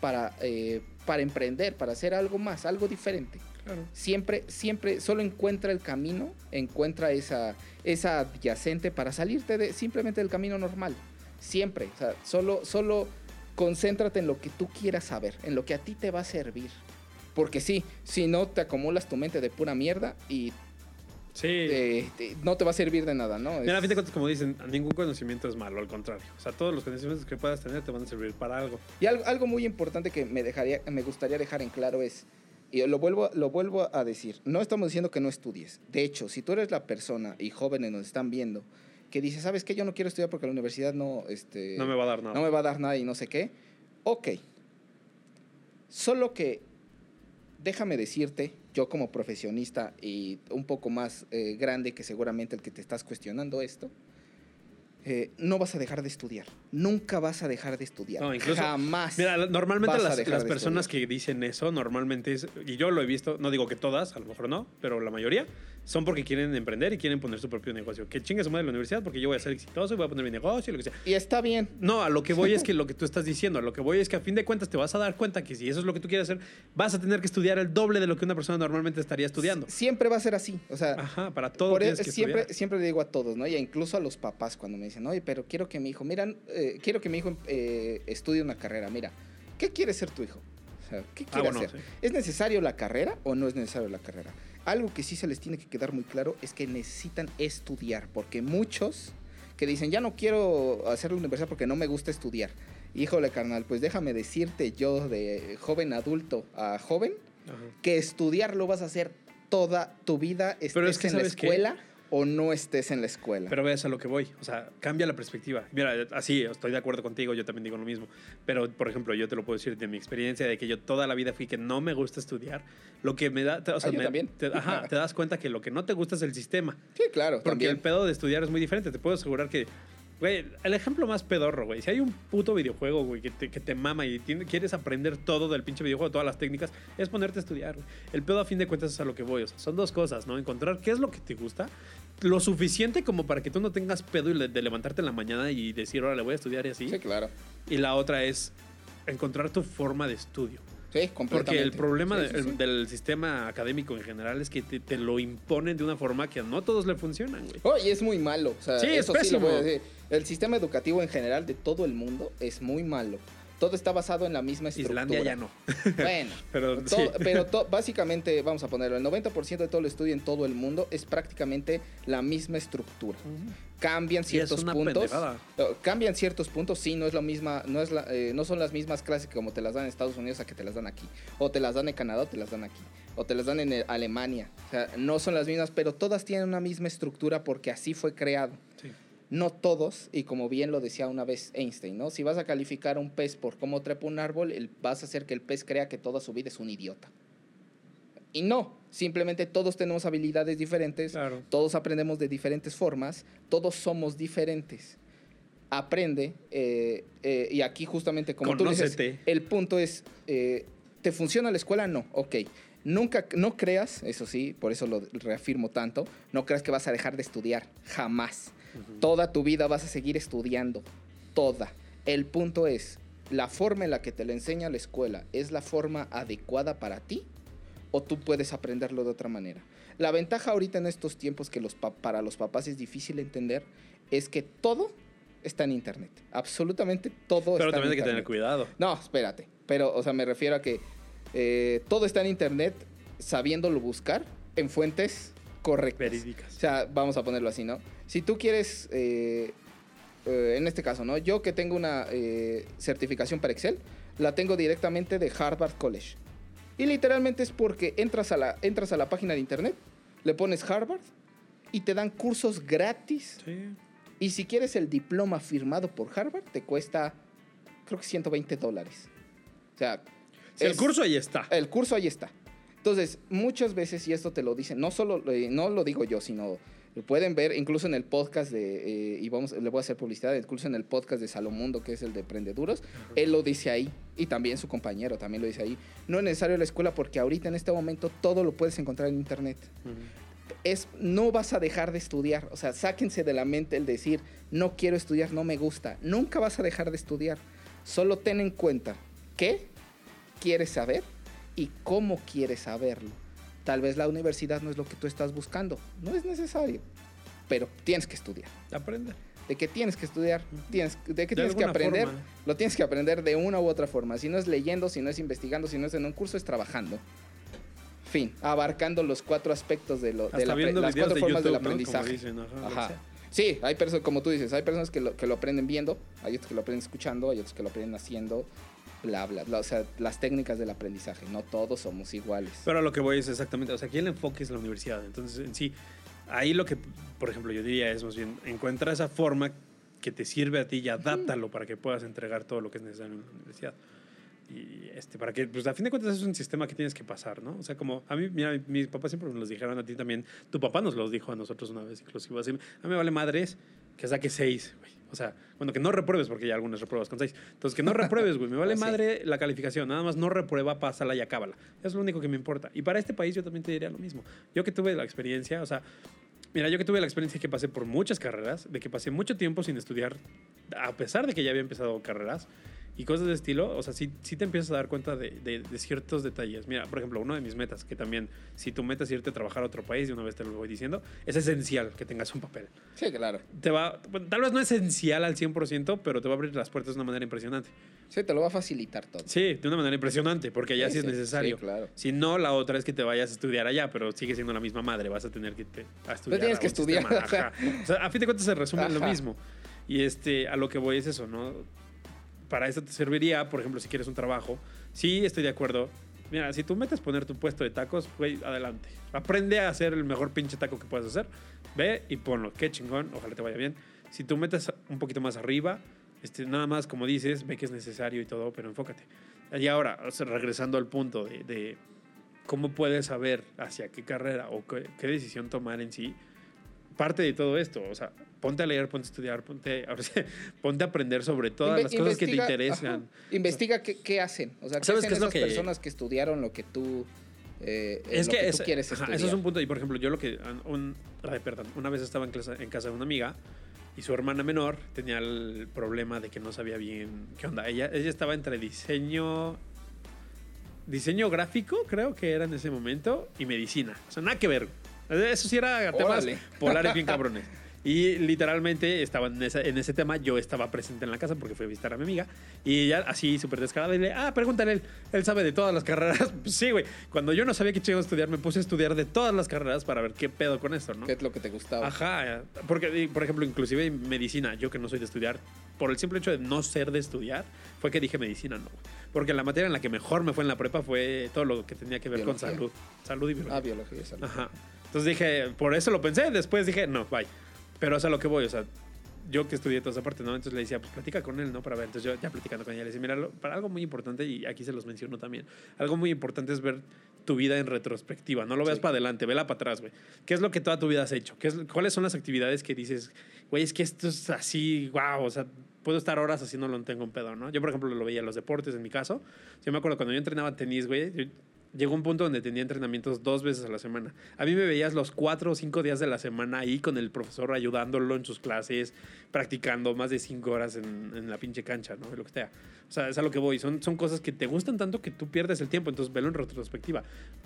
para, eh, para emprender, para hacer algo más, algo diferente. Claro. Siempre, siempre, solo encuentra el camino, encuentra esa, esa adyacente para salirte de, simplemente del camino normal. Siempre. O sea, solo, solo concéntrate en lo que tú quieras saber, en lo que a ti te va a servir. Porque sí, si no te acumulas tu mente de pura mierda y Sí. eh, te- no te va a servir de nada, ¿no? Mira, a fin de cuentas, como dicen, ningún conocimiento es malo, al contrario. O sea, todos los conocimientos que puedas tener te van a servir para algo. Y algo, algo muy importante que me, dejaría, me gustaría dejar en claro es, y lo vuelvo, lo vuelvo a decir, no estamos diciendo que no estudies. De hecho, si tú eres la persona y jóvenes nos están viendo que dice, ¿sabes qué? Yo no quiero estudiar porque la universidad no, este, No me va a dar nada. no me va a dar nada y no sé qué. Ok. Solo que déjame decirte, yo como profesionista y un poco más eh, grande que seguramente el que te estás cuestionando esto, eh, no vas a dejar de estudiar. Nunca vas a dejar de estudiar. No, incluso- Jamás. Mira, normalmente las, personas que dicen eso, normalmente es, y yo lo he visto, no digo que todas, a lo mejor no, pero la mayoría, son porque quieren emprender y quieren poner su propio negocio. Que chingue su madre la universidad porque yo voy a ser exitoso y voy a poner mi negocio y lo que sea. Y está bien. No, a lo que voy es que lo que tú estás diciendo, a lo que voy es que a fin de cuentas te vas a dar cuenta que si eso es lo que tú quieres hacer, vas a tener que estudiar el doble de lo que una persona normalmente estaría estudiando. Siempre va a ser así. O sea, Ajá, para todo por tienes eso que siempre, estudiar. siempre le digo a todos, ¿no? Y incluso a los papás cuando me dicen, oye, pero quiero que mi hijo, mira, eh, quiero que mi hijo eh, estudie una carrera. Mira, ¿qué quiere ser tu hijo? O sea, ¿qué Ah, quiere bueno, hacer? sí. ¿Es necesario la carrera o no es necesario la carrera? Algo que sí se les tiene que quedar muy claro es que necesitan estudiar, porque muchos que dicen, ya no quiero hacer la universidad porque no me gusta estudiar. Híjole, carnal, pues déjame decirte yo de joven adulto a joven Ajá. que estudiar lo vas a hacer toda tu vida, estés Pero es que, en la ¿sabes qué? O no estés en la escuela. Pero ves a lo que voy. O sea, cambia la perspectiva. Mira, así, estoy de acuerdo contigo, yo también digo lo mismo. Pero, por ejemplo, yo te lo puedo decir de mi experiencia, de que yo toda la vida fui que no me gusta estudiar. Lo que me da. O sea, Ah, yo me- también. te- ajá, te das cuenta que lo que no te gusta es el sistema. sí, claro, Porque también. el pedo de estudiar es muy diferente. Te puedo asegurar que. Güey, el ejemplo más pedorro, güey. Si hay un puto videojuego, güey, que te, que te mama y tiene- quieres aprender todo del pinche videojuego, todas las técnicas, es ponerte a estudiar. El pedo, a fin de cuentas, es a lo que voy. O sea, son dos cosas, ¿no? Encontrar qué es lo que te gusta, lo suficiente como para que tú no tengas pedo y le- de levantarte en la mañana y decir, ahora le voy a estudiar y así. Sí, claro. Y la otra es encontrar tu forma de estudio. Sí, completamente. Porque el problema Sí, de- sí, el- sí. del sistema académico en general es que te, te lo imponen de una forma que a no todos le funcionan, güey. Oh, y es muy malo. O sea, Sí, es lo voy a pésimo. decir. El sistema educativo en general de todo el mundo es muy malo. Todo está basado en la misma estructura. Islandia ya no. Bueno, Pero to- sí. pero to- básicamente, vamos a ponerlo, el 90% de todo el estudio en todo el mundo es prácticamente la misma estructura. Cambian Y es ciertos una puntos. pendejada. Cambian ciertos puntos, sí, no es lo misma, no es la- eh, no son las mismas clases que como te las dan en Estados Unidos a que te las dan aquí. O te las dan en Canadá o te las dan aquí. O te las dan en eh, Alemania. O sea, no son las mismas, pero todas tienen una misma estructura porque así fue creado. Sí. No todos, y como bien lo decía una vez Einstein, ¿no? Si vas a calificar a un pez por cómo trepa un árbol, vas a hacer que el pez crea que toda su vida es un idiota. Y no, simplemente todos tenemos habilidades diferentes, Claro. todos aprendemos de diferentes formas, todos somos diferentes. Aprende, eh, eh, y aquí justamente como tú dices, el punto es, eh, ¿te funciona la escuela? No, ok. Nunca, no creas, eso sí, por eso lo reafirmo tanto, no creas que vas a dejar de estudiar, jamás. Toda tu vida vas a seguir estudiando, toda. El punto es, la forma en la que te lo enseña la escuela es la forma adecuada para ti o tú puedes aprenderlo de otra manera. La ventaja ahorita en estos tiempos que los para los papás es difícil entender es que todo está en internet. Absolutamente todo Pero está también hay en que tener internet. cuidado. No, espérate. Pero, o sea, me refiero a que eh, todo está en internet sabiéndolo buscar en fuentes correctas. Verídicas. O sea, vamos a ponerlo así, ¿no? Si tú quieres, eh, eh, en este caso, ¿no? Yo que tengo una eh, certificación para Excel, la tengo directamente de Harvard College. Y literalmente es porque entras a la, entras a la página de internet, le pones Harvard y te dan cursos gratis. Sí. Y si quieres el diploma firmado por Harvard, te cuesta, creo que 120 dólares. O sea, Sí, el curso ahí está. el curso ahí está. Entonces, muchas veces, y esto te lo dicen, no solo eh, no lo digo yo, sino lo pueden ver incluso en el podcast de, eh, y vamos, le voy a hacer publicidad, incluso en el podcast de Salomundo, que es el de Prendeduros, él lo dice ahí, y también su compañero también lo dice ahí. No es necesario la escuela porque ahorita en este momento todo lo puedes encontrar en internet es no vas a dejar de estudiar. O sea, sáquense de la mente el decir, no quiero estudiar, no me gusta. Nunca vas a dejar de estudiar. Solo ten en cuenta qué quieres saber y cómo quieres saberlo. Tal vez la universidad no es lo que tú estás buscando. No es necesario. Pero tienes que estudiar. Aprende. De que tienes que estudiar, tienes, de que De tienes que aprender, forma. lo tienes que aprender de una u otra forma. Si no es leyendo, si no es investigando, si no es en un curso, es trabajando. Fin, abarcando los cuatro aspectos de, lo, de la, las cuatro de formas YouTube, del ¿no? Aprendizaje. dicen, ajá, Ajá. Sí, hay personas, como tú dices, hay personas que lo, que lo aprenden viendo, hay otros que lo aprenden escuchando, hay otros que lo aprenden haciendo, bla, bla, bla. O sea, las técnicas del aprendizaje, no todos somos iguales. Pero a lo que voy es exactamente, o sea, aquí el enfoque es la universidad. Entonces, en sí, ahí lo que, por ejemplo, yo diría es más bien, encuentra esa forma que te sirve a ti y adáptalo para que puedas entregar todo lo que es necesario en la universidad. Y este, para que, pues a fin de cuentas es un sistema que tienes que pasar, ¿no? O sea, como a mí, mira, mis papás siempre nos los dijeron a ti también, tu papá nos los dijo a nosotros una vez, inclusive así, a mí me vale madres que saque seis, güey. O sea, bueno, que no repruebes, porque ya algunas repruebas con seis. Entonces, que no repruebes, güey. Me vale madre la calificación. Nada más no reprueba, pásala y acábala. Es lo único que me importa. Y para este país yo también te diría lo mismo. Yo que tuve la experiencia, o sea, mira, yo que tuve la experiencia que pasé por muchas carreras, de que pasé mucho tiempo sin estudiar, a pesar de que ya había empezado carreras y cosas de estilo, o sea, sí, sí te empiezas a dar cuenta de, de- de ciertos detalles. Mira, por ejemplo, uno de mis metas, que también, si tu meta es irte a trabajar a otro país, de una vez te lo voy diciendo, es esencial que tengas un papel Sí, claro. te va, tal vez no esencial al 100%, pero te va a abrir las puertas de una manera impresionante. Sí, te lo va a facilitar todo. Sí, de una manera impresionante, porque ya sí, Sí, es necesario. sí, claro. Si no, la otra es que te vayas a estudiar allá, pero sigue siendo la misma madre, vas a tener que te, a estudiar. tienes a que estudiar, sistema, o sea. a fin de cuentas se resume en lo mismo. Y este, a lo que voy es eso, ¿no? Para eso te serviría, por ejemplo, si quieres un trabajo. Sí, estoy de acuerdo. Mira, si tú metes poner tu puesto de tacos, güey, adelante. Aprende a hacer el mejor pinche taco que puedas hacer. Ve y ponlo. Qué chingón, ojalá te vaya bien. Si tú metes un poquito más arriba, este, nada más, como dices, ve que es necesario y todo, pero enfócate. Y ahora, regresando al punto de, cómo puedes saber hacia qué carrera o qué decisión tomar en sí, parte de todo esto. O sea, ponte a leer, ponte a estudiar, ponte, ponte a aprender sobre todas Inve- las cosas que te interesan. ajá. Investiga qué, qué hacen. O sea, qué ¿Sabes hacen qué es lo esas que- personas que estudiaron lo que tú, eh, Es lo que, que es- tú quieres ajá, estudiar. eso es un punto. Y por ejemplo, yo lo que. Un, ay, perdón, una vez estaba en, clase- en casa de una amiga y su hermana menor tenía el problema de que no sabía bien qué onda. Ella, ella estaba entre diseño. Diseño gráfico, creo que era en ese momento, y medicina. O sea, nada que ver. Eso sí era temas Órale. polares bien cabrones. Y literalmente estaba en, esa- en ese tema, yo estaba presente en la casa porque fui a visitar a mi amiga. Y ella así súper descarada, y le ah, pregúntale, él, él sabe de todas las carreras. Pues sí, güey. Cuando yo no sabía qué chingo estudiar, me puse a estudiar de todas las carreras para ver qué pedo con esto, ¿no? ¿Qué es lo que te gustaba? Ajá, porque, y, por ejemplo, inclusive medicina, yo que no soy de estudiar, por el simple hecho de no ser de estudiar, fue que dije medicina, no. Porque la materia en la que mejor me fue en la prepa fue todo lo que tenía que ver Biología. con salud. Salud y biología. Ah, biología, salud. Ajá. Entonces dije, por eso lo pensé, después dije, no, bye. Pero es a lo que voy, o sea, yo que estudié toda esa parte, ¿no? Entonces le decía, pues platica con él, ¿no? Para ver. Entonces yo ya platicando con ella, le decía, mira, lo- para algo muy importante, y aquí se los menciono también, algo muy importante es ver tu vida en retrospectiva, no lo veas Sí. para adelante, vela para atrás, güey. ¿Qué es lo que toda tu vida has hecho? ¿Qué es, ¿Cuáles son las actividades que dices, güey, es que esto es así, wow, o sea, puedo estar horas haciendo no tengo un pedo, ¿no? Yo, por ejemplo, lo veía en los deportes, en mi caso. Yo me acuerdo cuando yo entrenaba tenis, güey, llegó un punto donde tenía entrenamientos dos veces a la semana. A mí me veías los cuatro o cinco días de la semana ahí con el profesor ayudándolo en sus clases, practicando más de cinco horas en, la pinche cancha, ¿no? Lo que sea. O sea, es a lo que voy. Son, son cosas que te gustan tanto que tú pierdes el tiempo, entonces velo en retrospectiva.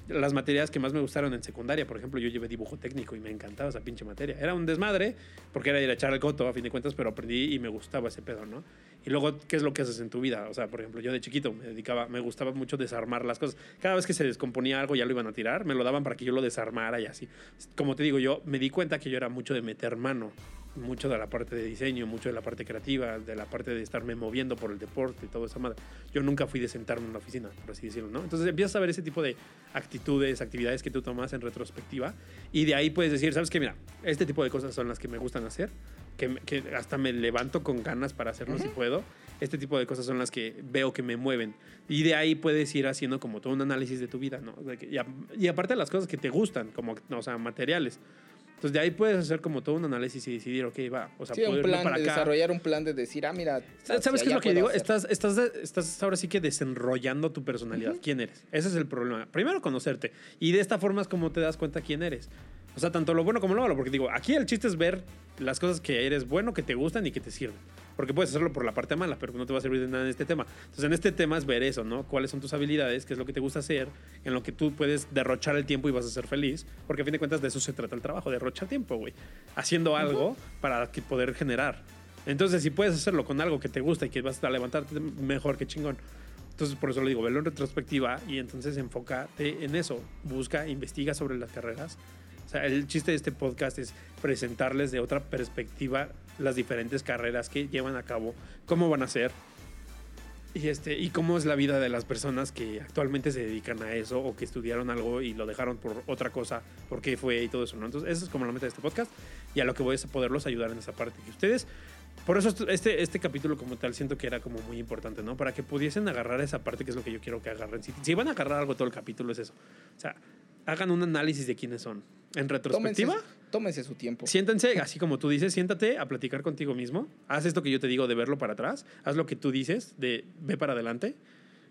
Las materias que más me gustaron en secundaria, por ejemplo, yo llevé dibujo técnico y me encantaba esa pinche materia. Era un desmadre, porque era ir a echar el coto, a fin de cuentas, pero aprendí y me gustaba ese pedo, ¿no? Y luego, ¿qué es lo que haces en tu vida? O sea, por ejemplo, yo de chiquito me dedicaba, me gustaba mucho desarmar las cosas. Cada vez que se descomponía algo, ya lo iban a tirar, me lo daban para que yo lo desarmara y así. Como te digo, yo me di cuenta que yo era mucho de meter mano, mucho de la parte de diseño, mucho de la parte creativa, de la parte de estarme moviendo por el deporte y todo esa madre. Yo nunca fui de sentarme en una oficina, por así decirlo, ¿no? Entonces empiezas a ver ese tipo de actitudes, actividades que tú tomas en retrospectiva y de ahí puedes decir, ¿sabes qué? Mira, este tipo de cosas son las que me gustan hacer, que, que hasta me levanto con ganas para hacerlo si puedo. Este tipo de cosas son las que veo que me mueven. Y de ahí puedes ir haciendo como todo un análisis de tu vida, ¿no? Y, a- y aparte de las cosas que te gustan, como, o sea, materiales. Entonces de ahí puedes hacer como todo un análisis y decidir, ok, va, o sea, Sí, puedo un plan, para de acá. desarrollar un plan de decir, ah, mira. ¿Sabes qué es lo que digo? hacer. Estás, estás, estás ahora sí que desenrollando tu personalidad. ¿Quién eres? Ese es el problema. Primero conocerte. Y de esta forma es como te das cuenta quién eres. O sea, tanto lo bueno como lo malo. Porque digo, aquí el chiste es ver las cosas que eres bueno, que te gustan y que te sirven. Porque puedes hacerlo por la parte mala, pero no te va a servir de nada en este tema. Entonces, en este tema es ver eso, ¿no? Cuáles son tus habilidades, qué es lo que te gusta hacer, en lo que tú puedes derrochar el tiempo y vas a ser feliz. Porque a fin de cuentas de eso se trata el trabajo, derrochar tiempo, güey. Haciendo algo para que poder generar. Entonces, si puedes hacerlo con algo que te gusta y que vas a levantarte mejor que chingón. Entonces, por eso lo digo, velo en retrospectiva y entonces enfócate en eso. Busca, investiga sobre las carreras. El chiste de este podcast es presentarles de otra perspectiva las diferentes carreras que llevan a cabo, cómo van a ser y, este, y cómo es la vida de las personas que actualmente se dedican a eso o que estudiaron algo y lo dejaron por otra cosa, por qué fue y todo eso. Entonces, eso es como la meta de este podcast y a lo que voy es a poderlos ayudar en esa parte. Que ustedes por eso este, este capítulo como tal siento que era como muy importante, ¿no? Para que pudiesen agarrar esa parte que es lo que yo quiero que agarren. Si, si van a agarrar algo todo el capítulo es eso. O sea, hagan un análisis de quiénes son. En Tómense, retrospectiva, tómense su tiempo. siéntense, así como tú dices, siéntate a platicar contigo mismo. Haz esto que yo te digo de verlo para atrás. Haz lo que tú dices de ve para adelante.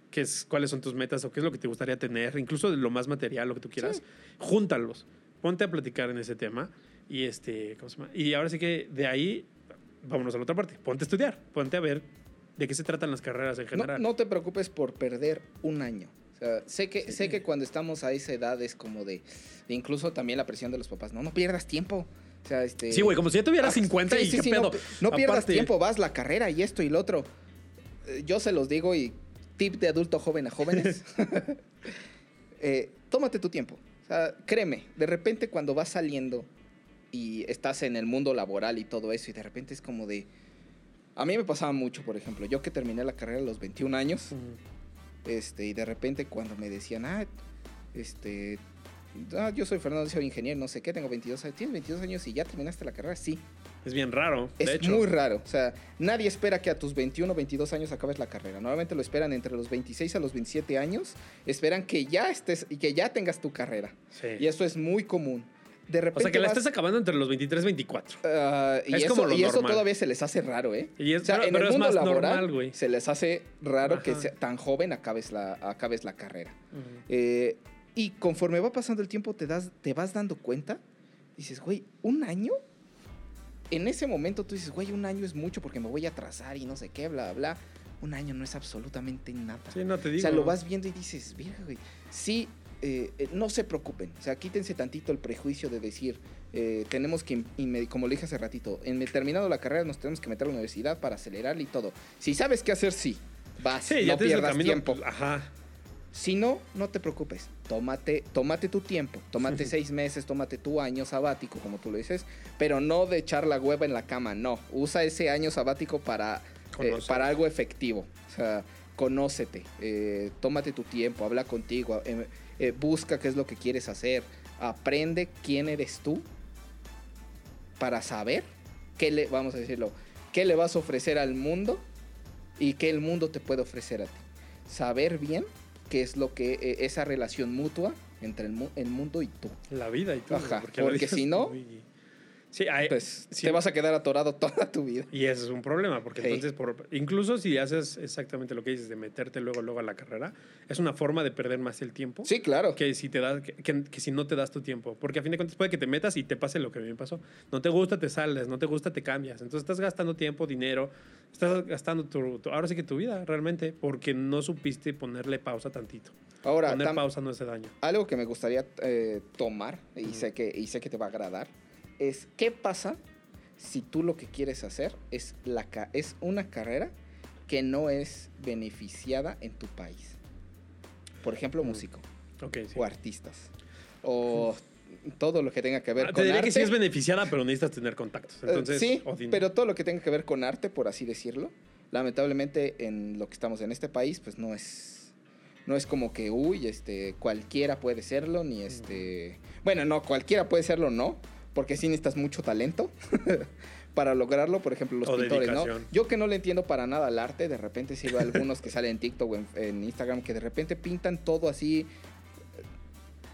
Que es, cuáles son tus metas o qué es lo que te gustaría tener, incluso de lo más material, lo que tú quieras. Júntalos. Ponte a platicar en ese tema. Y, este, ¿cómo se llama? y ahora sí que de ahí, vámonos a la otra parte. Ponte a estudiar. Ponte a ver de qué se tratan las carreras en No, general. no te preocupes por perder un año. O sea, sé que, sé que cuando estamos a esa edad es como de, de incluso también la presión de los papás. No, no pierdas tiempo. O sea, este... Sí, güey, como si ya tuvieras Ah, 50 sí, y sí, qué sí, pedo. No, no pierdas Aparte- tiempo, vas la carrera y esto y lo otro. Eh, Yo se los digo y tip de adulto joven a jóvenes. Eh, tómate tu tiempo. O sea, créeme, de repente cuando vas saliendo y estás en el mundo laboral y todo eso y de repente es como de... A mí me pasaba mucho, por ejemplo, yo que terminé la carrera a los 21 años, este, y de repente cuando me decían, ah, este, ah, yo soy Fernando, soy ingeniero, no sé qué, tengo 22 años, ¿tienes 22 años y ya terminaste la carrera? Sí. Es bien raro. de Es hecho. muy raro. O sea, nadie espera que a tus 21 o 22 años acabes la carrera. Normalmente lo esperan entre los 26 a los 27 años. Esperan que ya estés y que ya tengas tu carrera. Sí. Y eso es muy común. De repente o sea, que la vas- estés acabando entre los 23 y 24. Ah, y Es eso, como lo y eso normal. todavía se les hace raro, ¿eh? Y es- o sea, pero- en pero el es mundo más laboral normal, güey. se les hace raro que Ajá. sea- tan joven acabes la, acabes la carrera. Eh, y conforme va pasando el tiempo, te, das, te vas dando cuenta. Dices, güey, ¿un año? En ese momento tú dices, güey, un año es mucho porque me voy a atrasar y no sé qué, bla, bla. Un año no es absolutamente nada. Sí, no te digo. O sea, lo vas viendo y dices, virga, güey. Sí, eh, eh, no se preocupen. O sea, quítense tantito el prejuicio de decir, eh, tenemos que, como le dije hace ratito, en terminado la carrera nos tenemos que meter a la universidad para acelerarle y todo. Si sabes qué hacer, sí. Vas, Sí, no pierdas tiempo. Ajá. Si no, no te preocupes. Tómate, tómate tu tiempo. Tómate seis meses, tómate tu año sabático, como tú lo dices. Pero no de echar la hueva en la cama, no. Usa ese año sabático para, eh, para algo efectivo. O sea, conócete. eh, tómate tu tiempo, habla contigo. eh, eh, busca qué es lo que quieres hacer. Aprende quién eres tú para saber qué le, vamos a decirlo, qué le vas a ofrecer al mundo y qué el mundo te puede ofrecer a ti. Saber bien qué es lo que eh, esa relación mutua entre el, mu- el mundo y tú. La vida y. Ajá, lo porque si no- muy- Sí, hay- Pues sí. te vas a quedar atorado toda tu vida. Y ese es un problema, porque entonces, por, incluso si haces exactamente lo que dices de meterte luego, luego a la carrera, es una forma de perder más el tiempo. Sí, claro. Que si, te das, que, que- que si no te das tu tiempo. Porque a fin de cuentas puede que te metas y te pase lo que a mí me pasó. No te gusta, te sales. No te gusta, te cambias. Entonces estás gastando tiempo, dinero. Estás gastando tu, tu- ahora sí que tu vida realmente. Porque no supiste ponerle pausa tantito. Ahora, Poner pausa no hace daño. algo que me gustaría eh, tomar, y, Ujú. sé que, y sé que te va a agradar, es qué pasa si tú lo que quieres hacer es, la, es una carrera que no es beneficiada en tu país. Por ejemplo, Mm. músico Ok, sí. o artistas. O todo lo que tenga que ver Ah, con te diría arte. que sí es beneficiada, pero necesitas tener contactos. Eh, Entonces, sí, pero todo lo que tenga que ver con arte, por así decirlo, lamentablemente en lo que estamos en este país, pues no es, no es como que, uy, este, cualquiera puede serlo, ni este, bueno, no, cualquiera puede serlo, no, porque sí necesitas mucho talento para lograrlo, por ejemplo, los O pintores, ¿no? Yo que no le entiendo para nada al arte, de repente sí veo algunos que salen en TikTok o en, en Instagram que de repente pintan todo así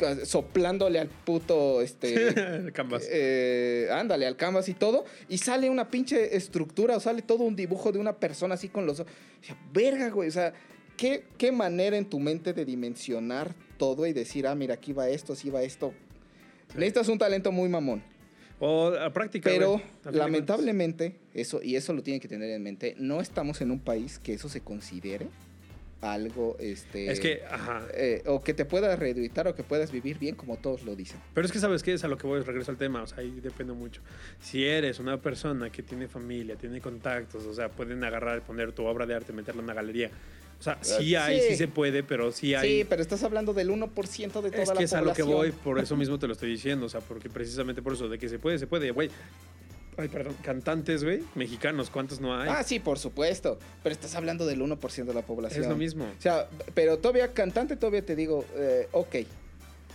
eh, soplándole al puto este Canvas. eh, ándale, al canvas y todo, y sale una pinche estructura, o sale todo un dibujo de una persona así con los. O sea, verga, güey, o sea, ¿qué, qué manera en tu mente de dimensionar todo y decir, ah, mira, aquí va esto, así va esto. Necesitas un talento muy mamón. O a práctica. Pero lamentablemente, eso, y eso lo tienen que tener en mente, no estamos en un país que eso se considere algo, este... Es que, ajá. eh, o que te puedas reeditar o que puedas vivir bien como todos lo dicen. Pero es que, ¿sabes qué? Es a lo que voy, regreso al tema. O sea, ahí depende mucho. Si eres una persona que tiene familia, tiene contactos, o sea, pueden agarrar poner tu obra de arte, meterla en una galería. O sea, sí hay, sí. sí se puede, pero sí hay. Sí, pero estás hablando del 1% de toda es la que es a lo que población. voy, por eso mismo te lo estoy diciendo. O sea, porque precisamente por eso, de que se puede, se puede, güey. Ay, perdón, cantantes, güey, mexicanos, ¿cuántos no hay? Ah, sí, por supuesto. Pero estás hablando del 1% de la población. es lo mismo. O sea, pero todavía cantante, todavía te digo, eh, ok.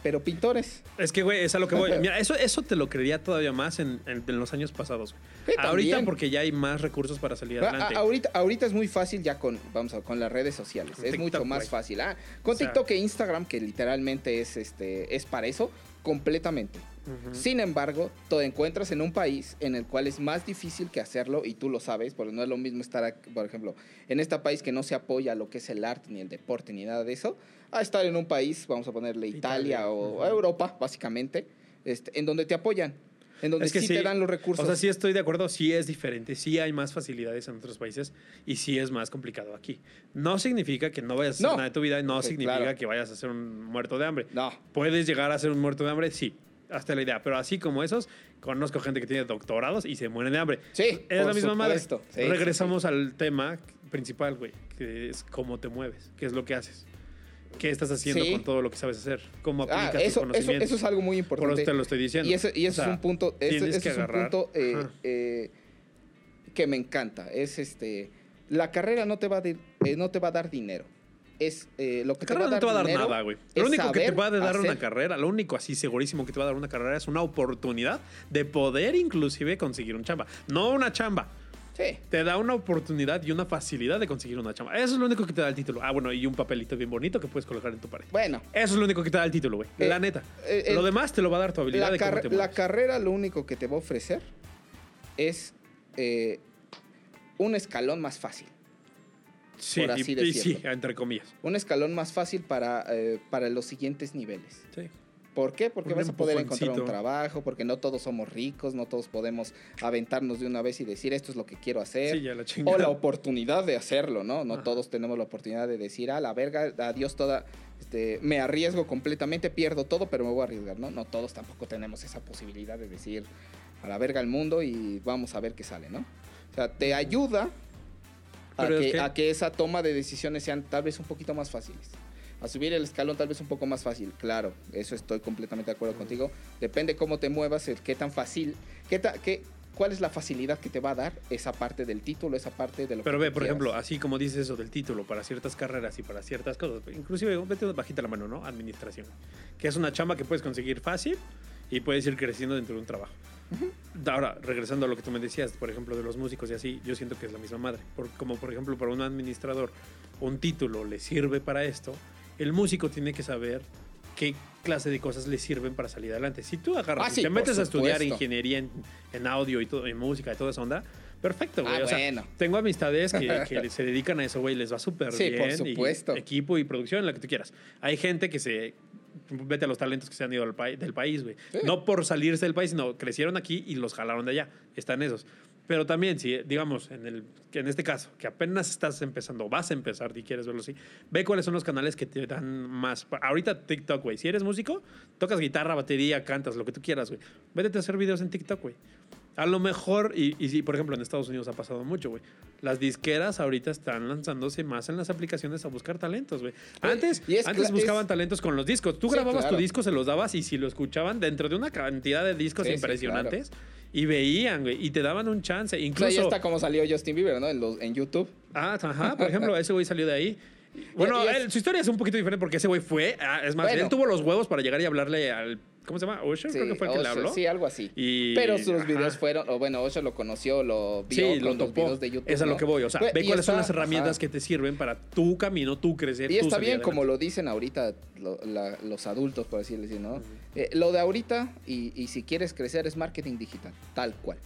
Pero pintores. Es que, güey, es a lo que voy. Mira, eso, eso te lo creería todavía más en, en- en los años pasados. Sí, Ahorita porque ya hay más recursos para salir adelante. ah, ahorita, ahorita es muy fácil ya con, vamos a, con las redes sociales. Con es TikTok, mucho más fácil. Ah, con O sea- TikTok e Instagram, que literalmente es, este, es para eso, completamente. Sin embargo, te encuentras en un país en el cual es más difícil que hacerlo y tú lo sabes, porque no es lo mismo estar, aquí, por ejemplo, en este país que no se apoya lo que es el arte, ni el deporte, ni nada de eso, a estar en un país, vamos a ponerle Italia, Italia, o. Europa, básicamente, este, en donde te apoyan, en donde Es que sí, sí. te dan los recursos. O sea, sí estoy de acuerdo, sí es diferente, sí hay más facilidades en otros países y sí es más complicado aquí. No significa que no vayas a hacer No. nada de tu vida y no significa claro. que vayas a ser un muerto de hambre. No, ¿Puedes llegar a ser un muerto de hambre? Sí, hasta la idea. Pero así como esos, conozco gente que tiene doctorados y se mueren de hambre. sí, Es por la misma madre. Sí, sí, Regresamos al tema principal, güey, que es cómo te mueves, qué es lo que haces. ¿Qué estás haciendo Sí. con todo lo que sabes hacer? ¿Cómo. Ah, aplicas tus eso, eso, conocimientos? eso es algo muy Por eso importante. te lo estoy diciendo. Y eso, y eso O sea, es un punto, eso, eso que es un punto eh, eh, que me encanta. Es este. La carrera no te va a, eh, no te va a dar dinero. Es eh, lo que La te va carrera a no dar te va a dar nada, güey. Lo único que te va a dar una carrera, lo único así segurísimo que te va a dar una carrera es una oportunidad de poder inclusive conseguir un chamba. No una chamba. Sí. Te da una oportunidad y una facilidad de conseguir una chamba. Eso es lo único que te da el título. Ah, bueno, y un papelito bien bonito que puedes colocar en tu pared. Bueno, Eso es lo único que te da el título, güey. Eh, la neta. eh, lo demás te lo va a dar tu habilidad la, de cómo te la carrera lo único que te va a ofrecer es un escalón más fácil. Sí, por así y- y, sí, decirlo. entre comillas. Un escalón más fácil para, eh, para los siguientes niveles. Sí. ¿Por qué? Porque Un vas a poder encontrar un trabajo, porque no todos somos ricos, no todos podemos aventarnos de una vez y decir esto es lo que quiero hacer. Sí, ya la o la oportunidad de hacerlo, ¿no? No Ajá. todos tenemos la oportunidad de decir, a la verga, adiós toda, este, me arriesgo completamente, pierdo todo, pero me voy a arriesgar, ¿no? No todos tampoco tenemos esa posibilidad de decir, a la verga el mundo y vamos a ver qué sale, ¿no? O sea, te ayuda a es que, que- a que esa toma de decisiones sean tal vez un poquito más fáciles. A subir el escalón tal vez un poco más fácil, claro, eso estoy completamente de acuerdo contigo. Depende cómo te muevas, qué tan fácil, qué, ta- qué, cuál es la facilidad que te va a dar esa parte del título, esa parte de lo Pero que ve, por quieras. ejemplo, así como dices eso del título para ciertas carreras y para ciertas cosas, inclusive vete bajita la mano, ¿no? Administración, que es una chamba que puedes conseguir fácil y puedes ir creciendo dentro de un trabajo. Ahora, regresando a lo que tú me decías, por ejemplo, de los músicos y así, yo siento que es la misma madre. Por- como por ejemplo, para un administrador, un título le sirve para esto, el músico tiene que saber qué clase de cosas le sirven para salir adelante. Si tú agarras Ah, y sí, te metes a estudiar ingeniería en, en audio y todo, en música y toda esa onda, perfecto, güey. Ah, o sea, bueno. tengo amistades que, que se dedican a eso, güey, les va súper Sí, bien. por y supuesto. equipo y producción, la que tú quieras. Hay gente que se. Vete a los talentos que se han ido pai- del país, güey. Sí. No por salirse del país, sino crecieron aquí y los jalaron de allá. Están esos. Pero también, si, digamos, en, el, que en este caso, que apenas estás empezando, vas a empezar y quieres verlo así, ve cuáles son los canales que te dan más. Pa- Ahorita TikTok, güey. Si eres músico, tocas guitarra, batería, cantas, lo que tú quieras, güey. Vete a hacer videos en TikTok, güey. A lo mejor, y, y sí, por ejemplo, en Estados Unidos ha pasado mucho, güey. Las disqueras ahorita están lanzándose más en las aplicaciones a buscar talentos, güey. Antes, y es antes buscaban es- talentos con los discos. Tú Sí, grababas claro. tu disco, se los dabas y si lo escuchaban dentro de una cantidad de discos Sí, sí, impresionantes y veían, güey, y te daban un chance. O sea, Incluso. ya está como salió Justin Bieber, ¿no? En, los- en YouTube. Ah, ajá, por ejemplo, ese güey salió de ahí. Bueno, y es- él- su historia es un poquito diferente porque ese güey fue, ah, es más, Bueno. él tuvo los huevos para llegar y hablarle al, ¿cómo se llama? Usher, creo que fue el que le habló. Sí, algo así. Y- Pero sus ajá. videos fueron, o bueno, Usher lo conoció, lo vio Sí, con lo los videos de YouTube. es a lo que voy. O sea, ve cuáles son las herramientas ajá. que te sirven para tu camino, tu crecer. Y está bien, como lo dicen ahorita lo- la- los adultos, por así decirlo, ¿no? Eh, lo de ahorita, y, y si quieres crecer, es marketing digital, tal cual.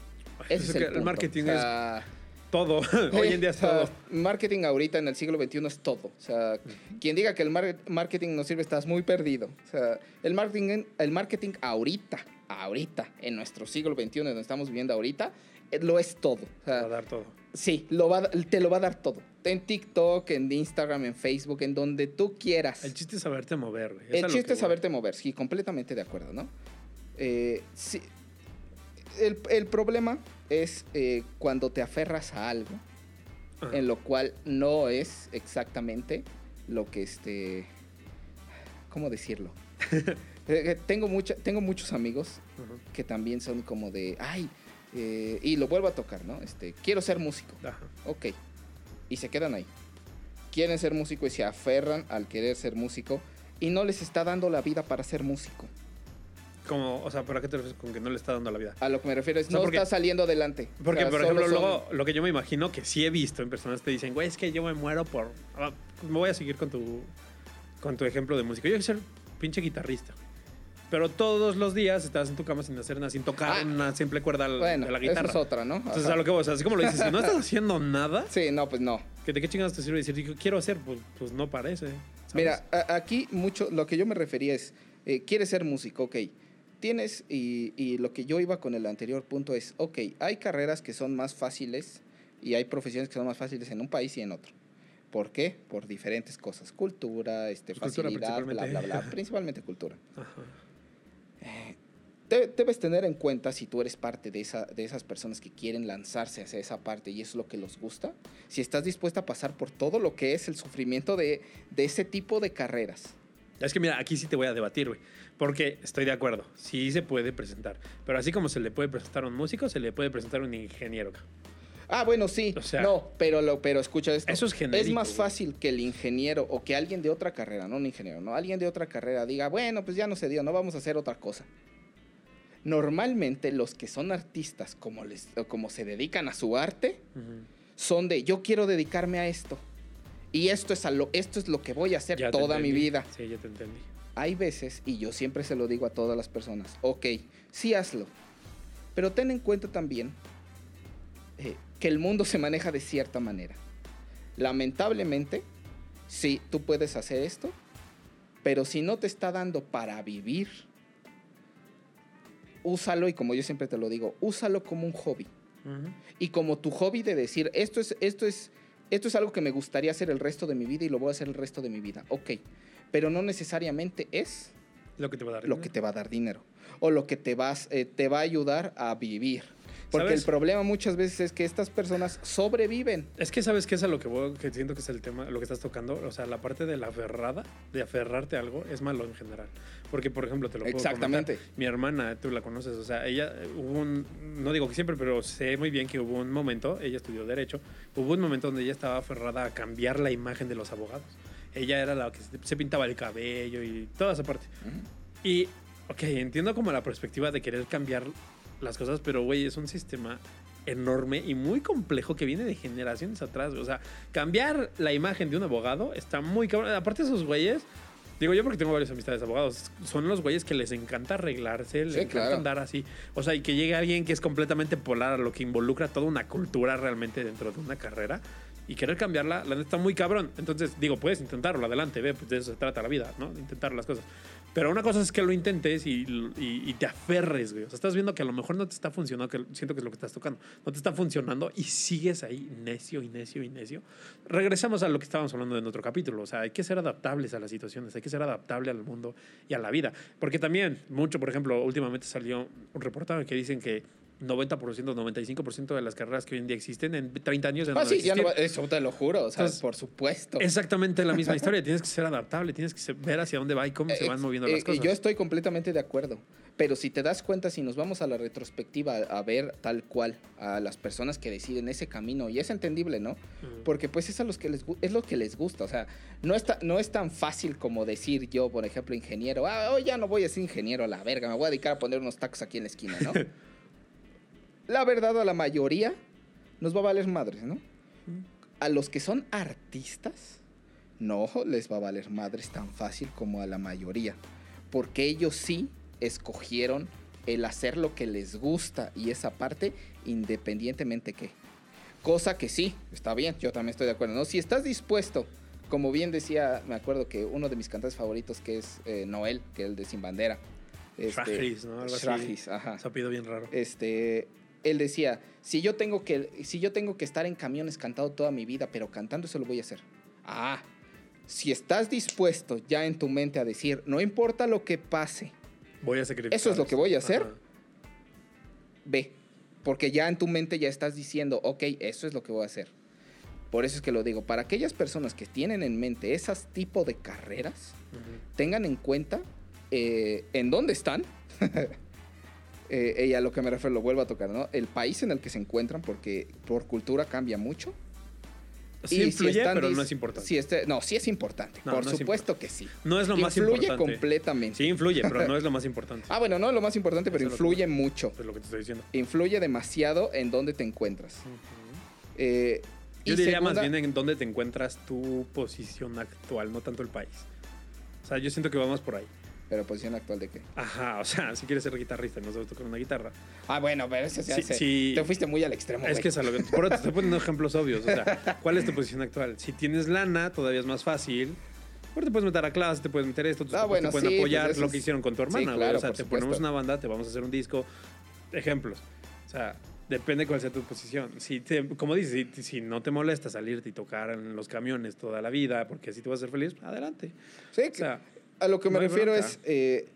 Ese Es es que el, el marketing O sea, Todo. Hoy en día es sea, todo. Marketing ahorita en el siglo XXI es todo. O sea, quien diga que el mar- marketing no sirve, estás muy perdido. O sea, el marketing, el marketing ahorita, ahorita, en nuestro siglo XXI, donde estamos viviendo ahorita, eh, lo es todo. O sea, Va a dar todo. Sí, lo va, a- te lo va a dar todo. En TikTok, en Instagram, en Facebook, en donde tú quieras. El chiste es saberte mover, güey. El chiste es voy. saberte mover, sí, completamente de acuerdo, ¿no? Eh, sí, el, el problema es eh, cuando te aferras a algo en lo cual no es exactamente lo que este... ¿Cómo decirlo? Eh, tengo, mucha, tengo muchos amigos que también son como de, ay, eh, y lo vuelvo a tocar, ¿no? Este, quiero ser músico. Ajá. Ok. Y se quedan ahí. Quieren ser músico y se aferran al querer ser músico y no les está dando la vida para ser músico. Como, o sea, ¿para qué te refieres con que no le está dando la vida? A lo que me refiero es, O sea, no porque- está saliendo adelante. Porque, O sea, por ejemplo, son- luego lo que yo me imagino que sí he visto en personas te dicen, güey, es que yo me muero por. ah, me voy a seguir con tu, con tu ejemplo de música. Yo quiero ser pinche guitarrista. Pero todos los días estás en tu cama sin hacer nada, sin tocar Ah. una simple cuerda Bueno, de la eso guitarra. es otra, ¿no? Entonces, a lo que sea, así como lo dices, si no estás haciendo nada, Sí, no, pues no. ¿que ¿de qué chingados te sirve decir, "Digo, quiero hacer? Pues, pues no parece. ¿sabes? Mira, a- aquí mucho, lo que yo me refería es, eh, quieres ser músico, ok. Tienes, y, y lo que yo iba con el anterior punto es, ok, hay carreras que son más fáciles y hay profesiones que son más fáciles en un país y en otro. ¿Por qué? Por diferentes cosas. Cultura, este, Pues cultura facilidad, bla, bla, bla. Principalmente cultura. Ajá. Te- debes tener en cuenta si tú eres parte de, esa, de esas personas que quieren lanzarse hacia esa parte y es lo que les gusta, si estás dispuesta a pasar por todo lo que es el sufrimiento de, de ese tipo de carreras. Es que mira, aquí sí te voy a debatir, güey. Porque estoy de acuerdo, sí se puede presentar. Pero así como se le puede presentar a un músico, se le puede presentar a un ingeniero. Ah, bueno, sí. O sea- no, pero, lo, pero escucha esto. Eso es genérico, más güey. fácil que el ingeniero o que alguien de otra carrera, no un ingeniero, no, alguien de otra carrera diga, bueno, pues ya no se dio, no vamos a hacer otra cosa. Normalmente los que son artistas, como, les, como se dedican a su arte, son de yo quiero dedicarme a esto. Y esto es, a lo, esto es lo que voy a hacer Ya toda mi vida. Sí, ya te entendí. Hay veces, y yo siempre se lo digo a todas las personas, ok, sí hazlo, pero ten en cuenta también eh, que el mundo se maneja de cierta manera. Lamentablemente, sí, tú puedes hacer esto, pero si no te está dando para vivir, úsalo, y como yo siempre te lo digo, úsalo como un hobby. Y como tu hobby de decir, esto es, esto es, esto es algo que me gustaría hacer el resto de mi vida y lo voy a hacer el resto de mi vida. Ok, pero no necesariamente es Lo que te va a dar. lo dinero. que te va a dar dinero o lo que te, vas, eh, te va a ayudar a vivir. Porque ¿Sabes? el problema muchas veces es que estas personas sobreviven. Es que sabes que es a lo que voy, que siento que es el tema, lo que estás tocando, o sea, la parte de la aferrada, de aferrarte a algo, es malo en general. Porque, por ejemplo, te lo puedo Exactamente. comentar. Mi hermana, tú la conoces, o sea, ella hubo un, no digo que siempre, pero sé muy bien que hubo un momento, ella estudió Derecho, hubo un momento donde ella estaba aferrada a cambiar la imagen de los abogados. Ella era la que se- pintaba el cabello y toda esa parte. Y, ok, entiendo como la perspectiva de querer cambiar las cosas, pero, güey, es un sistema enorme y muy complejo que viene de generaciones atrás. güey. O sea, cambiar la imagen de un abogado está muy cabrón. Aparte, esos güeyes, digo yo porque tengo varias amistades abogados, son los güeyes que les encanta arreglarse, les Sí, encanta claro. andar así. O sea, y que llegue alguien que es completamente polar a lo que involucra toda una cultura realmente dentro de una carrera. Y querer cambiarla, la neta está muy cabrón. Entonces, digo, puedes intentarlo, adelante, ve, pues de eso se trata la vida, ¿no? De intentar las cosas. Pero una cosa es que lo intentes y, te aferres, güey. O sea, estás viendo que a lo mejor no te está funcionando, que siento que es lo que estás tocando. No te está funcionando y sigues ahí necio y necio y necio. Regresamos a lo que estábamos hablando en otro capítulo. O sea, hay que ser adaptables a las situaciones, hay que ser adaptable al mundo y a la vida. Porque también, mucho, por ejemplo, últimamente salió un reportaje que dicen que 90%, 95% de las carreras que hoy en día existen en 30 años no Ah, van sí, ya no eso te lo juro, o sea, por supuesto. Exactamente la misma historia. Tienes que ser adaptable, tienes que ver hacia dónde va y cómo se van Ex- moviendo eh, las eh, cosas. Yo estoy completamente de acuerdo. Pero si te das cuenta, si nos vamos a la retrospectiva a, ver tal cual a las personas que deciden ese camino, y es entendible, ¿no? Porque pues es, a los que les, es lo que les gusta. O sea, no, está, no es tan fácil como decir yo, por ejemplo, ingeniero, ah, hoy ya no voy a ser ingeniero a la verga, me voy a dedicar a poner unos tacos aquí en la esquina, ¿no? la verdad, a la mayoría nos va a valer madres, ¿no? A los que son artistas, no les va a valer madres tan fácil como a la mayoría. Porque ellos sí escogieron el hacer lo que les gusta y esa parte independientemente que. Cosa que sí, está bien, yo también estoy de acuerdo. ¿no? Si estás dispuesto, como bien decía, me acuerdo que uno de mis cantantes favoritos que es eh, Noel, que es el de Sin Bandera. este, ¿no? Algo así. Ajá Se ha bien raro. este, él decía, si yo tengo que, si yo tengo que estar en camiones cantado toda mi vida, pero cantando eso lo voy a hacer. Ah, si estás dispuesto ya en tu mente a decir, no importa lo que pase, Voy a sacrificar. ¿Eso es lo que voy a hacer? Ajá. ve, porque ya en tu mente ya estás diciendo, ok, eso es lo que voy a hacer. Por eso es que lo digo, para aquellas personas que tienen en mente esas tipo de carreras, tengan en cuenta eh, en dónde están. eh, y a lo que me refiero, lo vuelvo a tocar, ¿no? El país en el que se encuentran, porque por cultura cambia mucho. Sí Y si influye, están pero no es importante. si este- no, sí es importante. No, por no supuesto que sí. no es lo más influye importante. completamente. Sí influye, pero no es lo más importante. Ah, bueno, no es lo más importante, pero Eso es influye mucho. Es lo que te estoy diciendo. Influye demasiado en dónde te encuentras. Eh, Yo diría más bien en dónde te encuentras tu posición actual, no tanto el país. O sea, yo siento que vamos por ahí. Pero posición actual de qué. Ajá, o sea, si quieres ser guitarrista y no sabes tocar una guitarra. Ah, bueno, pero eso se Sí, hace. sí. Te fuiste muy al extremo. Es güey. que es a lo que. Por eso te estoy poniendo ejemplos obvios. O sea, ¿cuál es tu posición actual? Si tienes lana, todavía es más fácil. Porque te puedes meter a clase, te puedes meter esto, Ah, bueno, te pueden sí, apoyar pues lo que hicieron con tu hermana, claro, o sea, te supuesto. ponemos una banda, te vamos a hacer un disco. Ejemplos. O sea, depende cuál sea tu posición. Si te, como dices, si, si no te molesta salirte y tocar en los camiones toda la vida, porque así te vas a hacer feliz, adelante. Sí, O sea, A lo que me No refiero bronca. es, eh,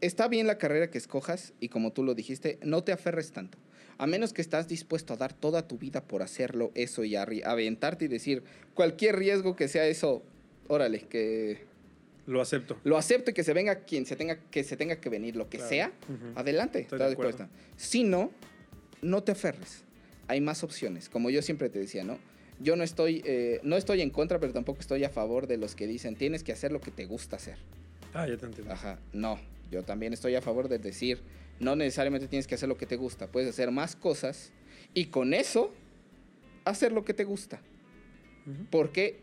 está bien la carrera que escojas y como tú lo dijiste, no te aferres tanto. A menos que estás dispuesto a dar toda tu vida por hacerlo, eso y arri- aventarte y decir cualquier riesgo que sea eso, órale, que lo acepto. lo acepto y que se venga quien se tenga que, se tenga que venir, lo que Claro. sea, adelante, Estoy estás de acuerdo. Si no, no te aferres. hay más opciones. Como yo siempre te decía, ¿no? Yo no estoy, eh, no estoy en contra, pero tampoco estoy a favor de los que dicen tienes que hacer lo que te gusta hacer. Ah, ya te entiendo. Ajá, no. Yo también estoy a favor de decir, no necesariamente tienes que hacer lo que te gusta, puedes hacer más cosas y con eso hacer lo que te gusta. Porque,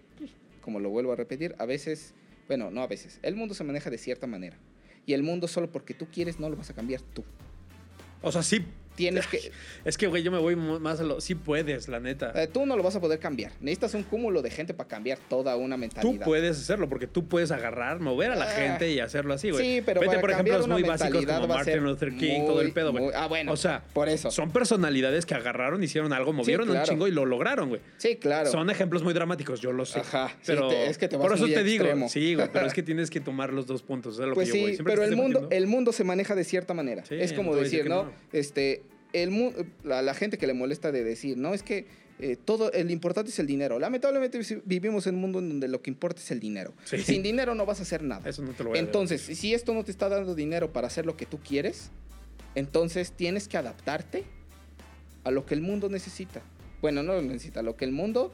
como lo vuelvo a repetir, a veces, bueno, no a veces, el mundo se maneja de cierta manera. Y el mundo solo porque tú quieres no lo vas a cambiar tú. O sea, sí. Tienes que, Es que, güey, yo me voy más a lo. Sí puedes, la neta. eh, tú no lo vas a poder cambiar. Necesitas un cúmulo de gente para cambiar toda una Tú mentalidad. puedes hacerlo porque tú puedes agarrar, mover a la Ah. gente y hacerlo así, güey. Sí, pero Vete para por ejemplo los muy básicos como Martin Luther King, todo el pedo, güey. ah, bueno, O sea, por eso. son personalidades que agarraron, hicieron algo, movieron claro. un chingo y lo lograron, güey. Sí, claro. Son ejemplos muy dramáticos, yo lo sé. Ajá, sí, Pero te- es que te vas por eso muy te extremo. digo, sí, güey, pero es que tienes que tomar los dos puntos. es lo Pues que yo voy. sí, Siempre pero el mundo, el mundo se maneja de cierta manera. Es como decir no. Este, el mu- la, la gente que le molesta de decir, no, es que eh, todo, el importante es el dinero. Lamentablemente vi- vivimos en un mundo en donde lo que importa es el dinero. Sí. Sin dinero no vas a hacer nada. Eso no te lo voy a Entonces, si esto no te está dando dinero para hacer lo que tú quieres, entonces tienes que adaptarte a lo que el mundo necesita. Bueno, no lo necesita, lo que el mundo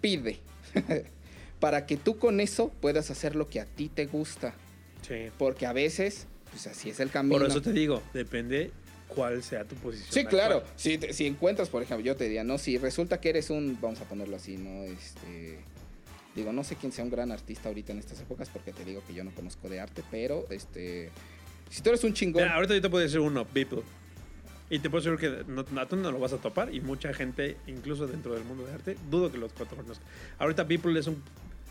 pide. para que tú con eso puedas hacer lo que a ti te gusta. Sí. Porque a veces, pues así es el camino. Por eso te digo, depende cuál sea tu posición. Sí, claro. Si, si encuentras, por ejemplo, yo te diría, no, si resulta que eres un, vamos a ponerlo así, ¿no? Este, digo, no sé quién sea un gran artista ahorita en estas épocas, porque te digo que yo no conozco de arte, pero, este, si tú eres un chingón, Mira, ahorita yo te puedo decir uno, Beeple. Y te puedo decir que no, tú no lo vas a topar y mucha gente, incluso dentro del mundo de arte, dudo que los cuatro conozcan. Ahorita Beeple es un,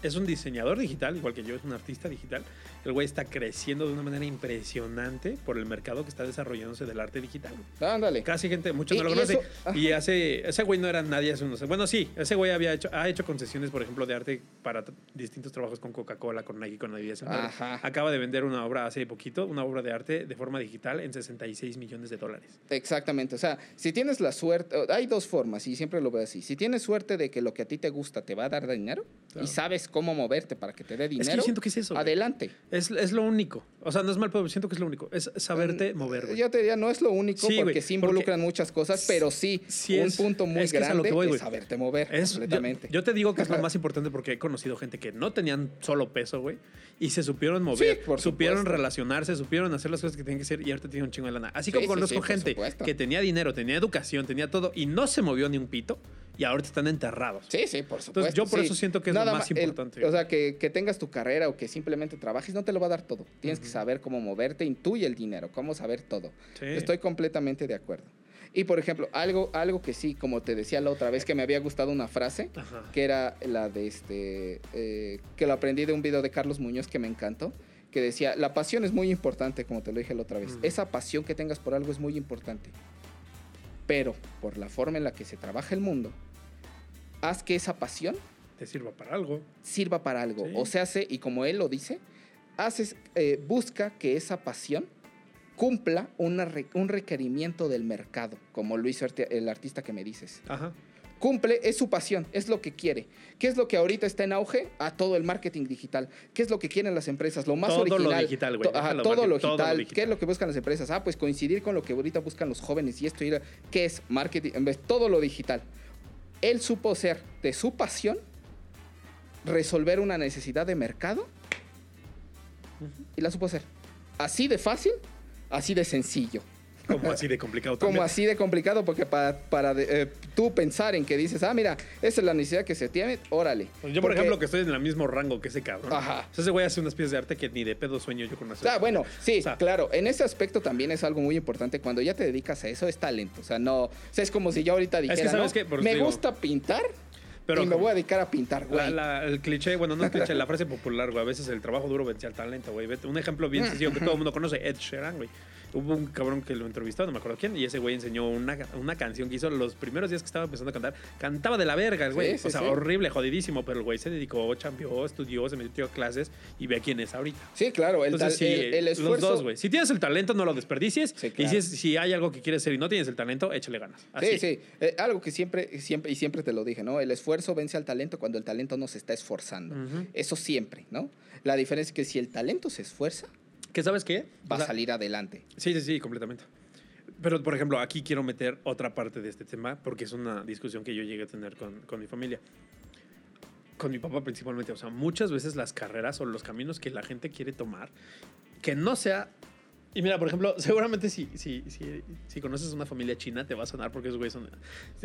es un diseñador digital, igual que yo, es un artista digital. El güey está creciendo de una manera impresionante por el mercado que está desarrollándose del arte digital. ándale. Casi gente, muchos no lo conocen. Y hace, ese güey no era nadie hace unos Bueno, sí, ese güey había hecho, ha hecho concesiones, por ejemplo, de arte para distintos trabajos con Coca-Cola, con Nike, con Adidas. Ajá. Acaba de vender una obra hace poquito, una obra de arte de forma digital en 66 millones de dólares. Exactamente, o sea, si tienes la suerte, hay dos formas y siempre lo veo así. Si tienes suerte de que lo que a ti te gusta te va a dar dinero Claro. y sabes cómo moverte para que te dé Es que dinero, yo siento que es eso. adelante. Es, es lo único. O sea, no es mal, pero siento que es lo único. Es saberte mover. güey. Yo te diría, no es lo único Sí, porque güey, sí porque involucran muchas cosas, pero sí, sí un es- punto muy es que grande voy, es güey. saberte mover Es- yo- completamente. Yo, te digo que es lo más importante porque he conocido gente que no tenían solo peso, güey, y se supieron mover, Sí, por supieron supuesto. relacionarse, supieron hacer las cosas que tienen que hacer y ahorita tienen un chingo de lana. Así Sí, como conozco gente que tenía dinero, tenía educación, tenía todo y no se movió ni un pito y ahorita están enterrados. Sí, sí, por supuesto. yo por sí. eso siento que es lo Nada más ma- el- importante. o sea, que, que tengas tu carrera o que simplemente trabajes no te lo va a dar todo. Tienes que saber cómo moverte, intuye el dinero, cómo saber todo. Sí. Estoy completamente de acuerdo. Y por ejemplo, algo, algo que sí, como te decía la otra vez, que me había gustado una frase, Ajá. que era la de este, eh, que lo aprendí de un video de Carlos Muñoz que me encantó, que decía, la pasión es muy importante, como te lo dije la otra vez. Ujú. Esa pasión que tengas por algo es muy importante. Pero por la forma en la que se trabaja el mundo, haz que esa pasión Te sirva para algo. sirva para algo. Sí. O se hace, y como él lo dice, haces, eh, busca que esa pasión cumpla una un requerimiento del mercado, como lo hizo el artista que me dices. Ajá. Cumple, es su pasión, es lo que quiere. ¿Qué es lo que ahorita está en auge? A todo el marketing digital. ¿Qué es lo que quieren las empresas? Lo más Todo lo original. digital, güey. To- ajá, Déjalo, todo, marketing, lo todo lo digital. digital. ¿Qué es lo que buscan las empresas? Ah, pues coincidir con lo que ahorita buscan los jóvenes y esto. y ¿Qué es marketing? En vez, todo lo digital. Él supo ser de su pasión resolver una necesidad de mercado y la supo hacer. Así de fácil, así de sencillo. Como así de complicado Como también. así de complicado, porque para, para de- eh, tú pensar en que dices, ah, mira, esa es la necesidad que se tiene, órale. Yo, por Porque- ejemplo, que estoy en el mismo rango que ese cabrón. Ajá. O sea, ese güey hace unas piezas de arte que ni de pedo sueño yo con hacer. Ah, bueno, sí, O sea, claro. En ese aspecto también es algo muy importante. Cuando ya te dedicas a eso, es talento. O sea, no. O sea, es como si yo ahorita dijera, ¿sabes ¿no? eso me digo- gusta pintar Pero y me voy a dedicar a pintar, güey. la- el cliché, bueno, no el cliché, la frase popular, güey. A veces el trabajo duro vence al talento, güey. Un ejemplo bien sencillo que todo el mundo conoce, Ed Sheeran, güey. Hubo un cabrón que lo entrevistó, no me acuerdo quién, y ese güey enseñó una, una canción que hizo los primeros días que estaba empezando a cantar. Cantaba de la verga el güey. Sí, sí, o sea, sí. horrible, jodidísimo, pero el güey se dedicó, champió, estudió, se metió a clases y ve a quién es ahorita. Sí, claro. El, Entonces, el, el los esfuerzo. dos, güey. Si tienes el talento, no lo desperdicies. Sí, Y claro. si, es- si hay algo que quieres hacer y no tienes el talento, échale ganas. Así. Sí, sí. Eh, algo que siempre, siempre, y siempre te lo dije, ¿no? El esfuerzo vence al talento cuando el talento no se está esforzando. Eso siempre, ¿no? La diferencia es que si el talento se esfuerza, ¿Qué sabes qué? va O sea, a salir adelante. Sí, sí, sí, completamente. Pero, por ejemplo, aquí quiero meter otra parte de este tema porque es una discusión que yo llegué a tener con, con mi familia. Con mi papá principalmente. O sea, muchas veces las carreras o los caminos que la gente quiere tomar, que no sea... Y mira, por ejemplo, seguramente si, si, si, si conoces una familia china te va a sonar porque esos güeyes son...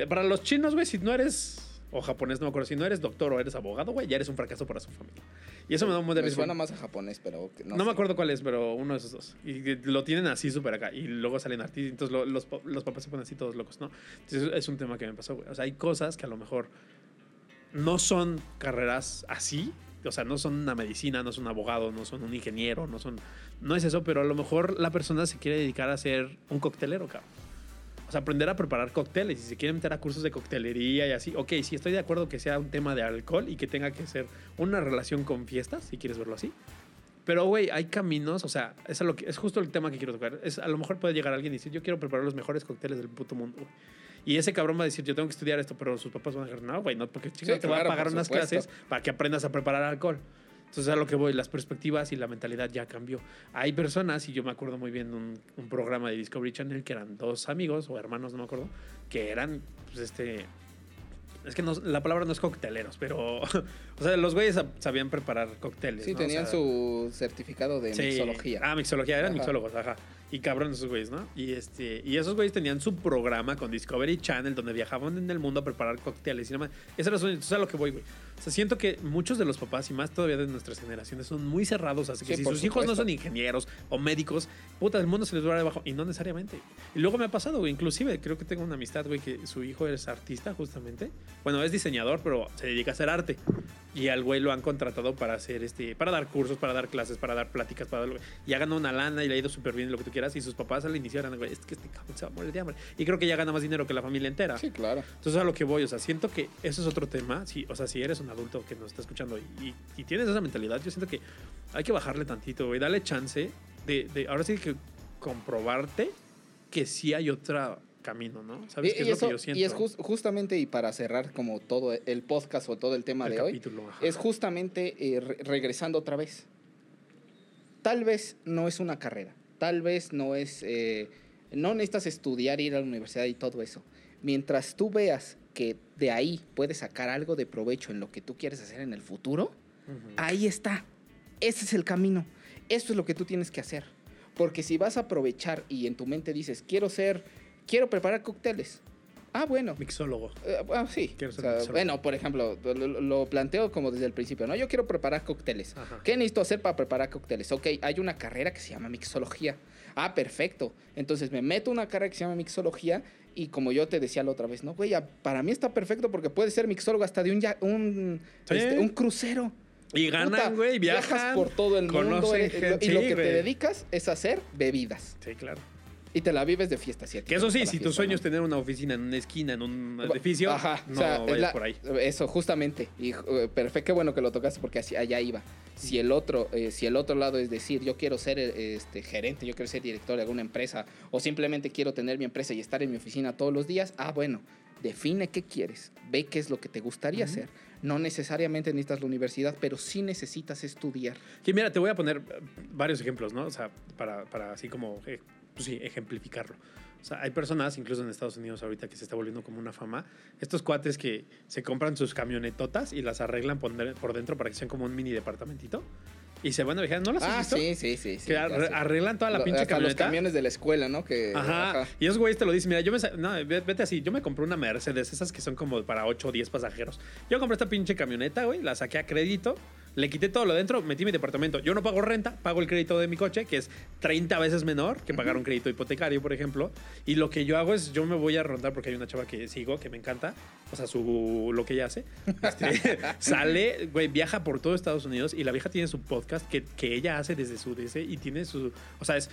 Para los chinos, güey, si no eres... O japonés, no me acuerdo. Si no eres doctor o eres abogado, güey, ya eres un fracaso para su familia. Y eso me da un buen de risa. suena más a japonés, pero no, No, me acuerdo cuál es, pero uno de esos dos. Y lo tienen así súper acá. Y luego salen artistas. Entonces lo- los, los papás se ponen así todos locos, ¿no? Entonces es un tema que me pasó, güey. O sea, hay cosas que a lo mejor no son carreras así. O sea, no son una medicina, no son un abogado, no son un ingeniero, no son... No es eso, pero a lo mejor la persona se quiere dedicar a ser un coctelero, cabrón. O sea, aprender a preparar cócteles. Si se quiere meter a cursos de coctelería y así. Ok, sí, estoy de acuerdo que sea un tema de alcohol y que tenga que ser una relación con fiestas, si quieres verlo así. Pero, güey, hay caminos, o sea, es, a lo que, es justo el tema que quiero tocar. Es, a lo mejor puede llegar alguien y decir, yo quiero preparar los mejores cócteles del puto mundo. Y ese cabrón va a decir, yo tengo que estudiar esto, pero sus papás van a decir, no, güey, no, porque Sí, te va a claro, pagar unas clases para que aprendas a preparar alcohol. Entonces, a lo que voy, las perspectivas y la mentalidad ya cambió. Hay personas, y yo me acuerdo muy bien de un, un programa de Discovery Channel que eran dos amigos o hermanos, no me acuerdo, que eran, pues, este. Es que no- la palabra no es cocteleros, pero. O sea, los güeyes sab- sabían preparar cócteles. Sí, ¿no? O tenían sea, su certificado de Sí. mixología. Ah, mixología, eran Ajá. mixólogos, ajá. Y cabrón esos güeyes, ¿no? Y, este, y esos güeyes tenían su programa con Discovery Channel donde viajaban en el mundo a preparar cócteles y demás. Ese era su a lo que voy, güey. O sea, siento que muchos de los papás, y más todavía de nuestras generaciones, son muy cerrados. Así que Sí, si sus hijos no supuesto. son ingenieros o médicos, puta, el mundo se les va debajo. Y no necesariamente. Y luego me ha pasado, güey. Inclusive, creo que tengo una amistad, güey, que su hijo es artista, justamente. Bueno, es diseñador, pero se dedica a hacer arte. Y al güey lo han contratado para hacer este, para dar cursos, para dar clases, para dar pláticas, para dar, y ha ganado una lana y le ha ido súper bien lo que tú quieras. Y sus papás al inicio eran, güey, es que este cabrón se va a morir de hambre. Y creo que ya gana más dinero que la familia entera. Sí, claro. Entonces a lo que voy, o sea, siento que eso es otro tema. Si, o sea, si eres un adulto que nos está escuchando y, y- tienes esa mentalidad, yo siento que hay que bajarle tantito, güey, darle chance de, de ahora sí que comprobarte que sí hay otro camino, ¿no? ¿Sabes Y, qué es lo que yo siento? y es jus- justamente, y para cerrar como todo el podcast o todo el tema El de hoy, capítulo, ajá. es justamente eh, re- regresando otra vez. Tal vez no es una carrera, tal vez no es, eh, no necesitas estudiar, ir a la universidad y todo eso. Mientras tú veas que de ahí puedes sacar algo de provecho en lo que tú quieres hacer en el futuro, ahí está. Ese es el camino. Esto es lo que tú tienes que hacer. Porque si vas a aprovechar y en tu mente dices, quiero ser, quiero preparar cócteles. Ah, bueno. Mixólogo. Eh, ah, sí. O ser sea, mixólogo. bueno, por ejemplo, lo, lo- lo planteo como desde el principio, ¿no? Yo quiero preparar cócteles. Ajá. ¿Qué necesito hacer para preparar cócteles? Ok, hay una carrera que se llama mixología. Ah, perfecto. Entonces me meto una carrera que se llama mixología y como yo te decía la otra vez, no, güey, para mí está perfecto porque puedes ser mixólogo hasta de un, ya- un, Sí. este, un crucero. Y ganan, güey, viajan. Viajas por todo el mundo eh, gente, y lo que te dedicas es hacer bebidas. Sí, claro. Y te la vives de fiesta, ¿cierto? Que eso sí, si tu sueño es tener una oficina en una esquina, en un edificio, Ajá, no o sea, vayas la- por ahí. Eso, justamente. Y eh, perfecto, qué bueno que lo tocaste porque así, allá iba. Si el otro, eh, si el otro lado es decir, yo quiero ser eh, este gerente, yo quiero ser director de alguna empresa, o simplemente quiero tener mi empresa y estar en mi oficina todos los días, ah, bueno, define qué quieres, ve qué es lo que te gustaría Ujú. hacer. No necesariamente necesitas la universidad, pero sí necesitas estudiar. Que mira, te voy a poner eh, varios ejemplos, ¿no? O sea, para, para así como, eh, pues sí, ejemplificarlo. O sea, hay personas, incluso en Estados Unidos ahorita, que se está volviendo como una fama. Estos cuates que se compran sus camionetotas y las arreglan por, de- por dentro para que sean como un mini departamentito. Y se van a viajar. ¿No las has Ah, visto? sí, sí, sí. sí, que arreglan toda la Lo- pinche hasta los camioneta. camiones de la escuela, ¿no? Que, Ajá. ajá. Y esos güeyes te lo dicen, mira, yo me... No, ve- vete así, yo me compré una Mercedes, esas que son como para 8 o 10 pasajeros. Yo compré esta pinche camioneta, güey, la saqué a crédito, le quité todo lo dentro, metí mi departamento. Yo no pago renta, pago el crédito de mi coche, que es 30 veces menor que pagar un crédito hipotecario, por ejemplo. Y lo que yo hago es, yo me voy a rondar porque hay una chava que sigo, que me encanta, o sea, su, lo que ella hace. Este, sale, güey, viaja por todo Estados Unidos y la vieja tiene su podcast que, que ella hace desde su DC y tiene su... O sea, es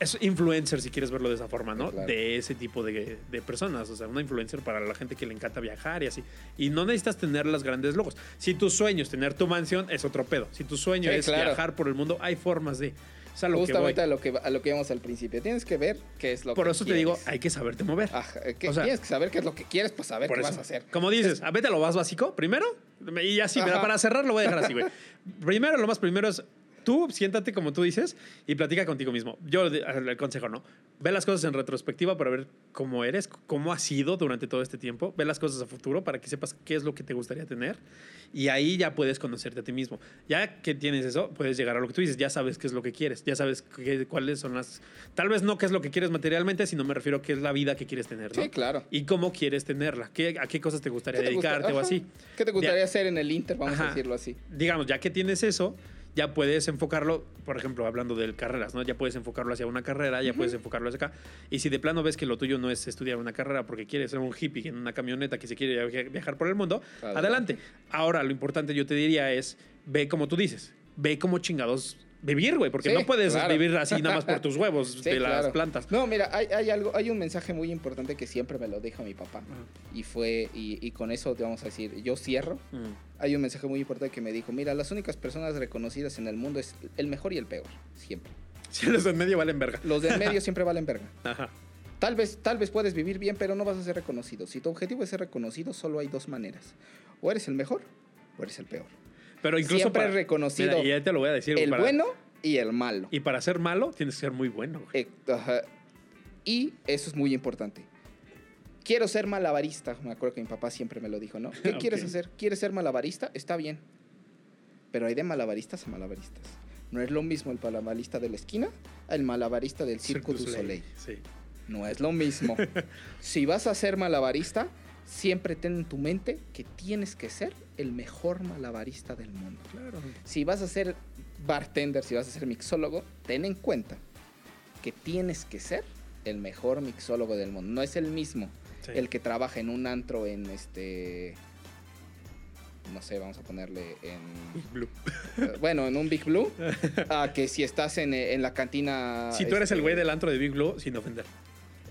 es influencer, si quieres verlo de esa forma, ¿no? Claro. De ese tipo de, de personas. O sea, una influencer para la gente que le encanta viajar y así. Y no necesitas tener las grandes logos. Si tu sueño es tener tu mansión, es otro pedo. Si tu sueño Sí, es claro. viajar por el mundo, hay formas de. O sea, lo que Justamente voy. a lo que a lo que íbamos al principio. Tienes que ver qué es lo Por que eso te digo, quieres. hay que saberte mover. Ajá, que O sea, tienes que saber qué es lo que quieres, pues saber Por qué eso. vas a hacer. Como dices, a vete a lo más básico primero. Y así, Ajá. para cerrar lo voy a dejar así, güey. primero, lo más primero es tú siéntate como tú dices y platica contigo mismo. Yo, el consejo, ¿no? ve las cosas en retrospectiva para ver cómo eres, cómo has sido durante todo este tiempo. Ve las cosas a futuro para que sepas qué es lo que te gustaría tener. Y ahí ya puedes conocerte a ti mismo. Ya que tienes eso, puedes llegar a lo que tú dices. Ya sabes qué es lo que quieres. Ya sabes qué- cuáles son las... Tal vez no qué es lo que quieres materialmente, sino me refiero a qué es la vida que quieres tener. ¿no? Sí, claro. Y cómo quieres tenerla. ¿Qué, ¿A qué cosas te gustaría ¿Qué te gusta- dedicarte o así? ¿Qué te gustaría Ya- hacer en el Inter? Vamos a decirlo así. digamos, ya que tienes eso, ya puedes enfocarlo, por ejemplo, hablando de carreras, ¿no? Ya puedes enfocarlo hacia una carrera, ya puedes enfocarlo hacia acá. Y si de plano ves que lo tuyo no es estudiar una carrera porque quieres ser un hippie en una camioneta que se quiere viaja- viajar por el mundo, Adelante. adelante. Ahora, lo importante yo te diría es, ve como tú dices, ve como chingados vivir, güey, porque Sí, no puedes claro. vivir así nada más por tus huevos Sí, de las claro. plantas. No, mira, hay, hay algo, hay un mensaje muy importante que siempre me lo dijo mi papá. Y fue, y, y con eso te vamos a decir, yo cierro. Hay un mensaje muy importante que me dijo, mira, las únicas personas reconocidas en el mundo es el mejor y el peor, siempre. Si los en medio valen verga. Los de en medio siempre valen verga. Ajá. Tal vez, tal vez puedes vivir bien, pero no vas a ser reconocido. Si tu objetivo es ser reconocido, solo hay dos maneras. O eres el mejor o eres el peor. Pero incluso Siempre para, reconocido Mira, y ya te lo voy a decir. el para- bueno y el malo. Y para ser malo, tienes que ser muy bueno, güey. Eh, ajá. Y eso es muy importante. Quiero ser malabarista. Me acuerdo que mi papá siempre me lo dijo, ¿no? ¿Qué Ok. quieres hacer? ¿Quieres ser malabarista? Está bien. Pero hay de malabaristas a malabaristas. No es lo mismo el malabarista de la esquina al malabarista del Circo du Soleil. Sí. No es lo mismo. si vas a ser malabarista, siempre ten en tu mente que tienes que ser el mejor malabarista del mundo. Claro. Si vas a ser bartender, si vas a ser mixólogo, ten en cuenta que tienes que ser el mejor mixólogo del mundo. No es el mismo Sí. el que trabaja en un antro en este no sé, vamos a ponerle en Big Blue. eh, bueno, en un Big Blue, a que si estás en, eh, en la cantina Si tú eres el este, güey del antro de Big Blue, sin ofender.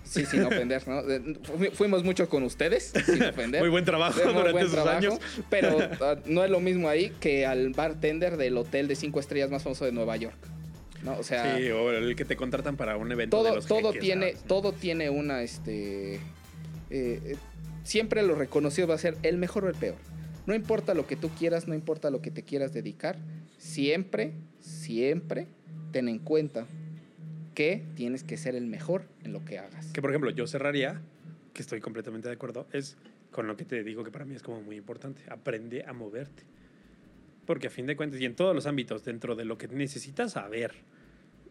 Sí, sin ofender, ¿no? Fu- Fuimos mucho con ustedes, sin ofender. Muy buen trabajo muy durante buen esos trabajo, años. Pero ah, no es lo mismo ahí que al bartender del hotel de cinco estrellas más famoso de Nueva York. ¿no? O sea, Sí, o el que te contratan para un evento de todo, los todo, jeques, tiene, ¿sabes? todo tiene una, este... eh, siempre lo reconocido va a ser el mejor o el peor. No importa lo que tú quieras, no importa lo que te quieras dedicar, siempre, siempre ten en cuenta que tienes que ser el mejor en lo que hagas. Que, por ejemplo, yo cerraría, que estoy completamente de acuerdo, es con lo que te digo que para mí es como muy importante. Aprende a moverte. Porque a fin de cuentas, y en todos los ámbitos, dentro de lo que necesitas saber,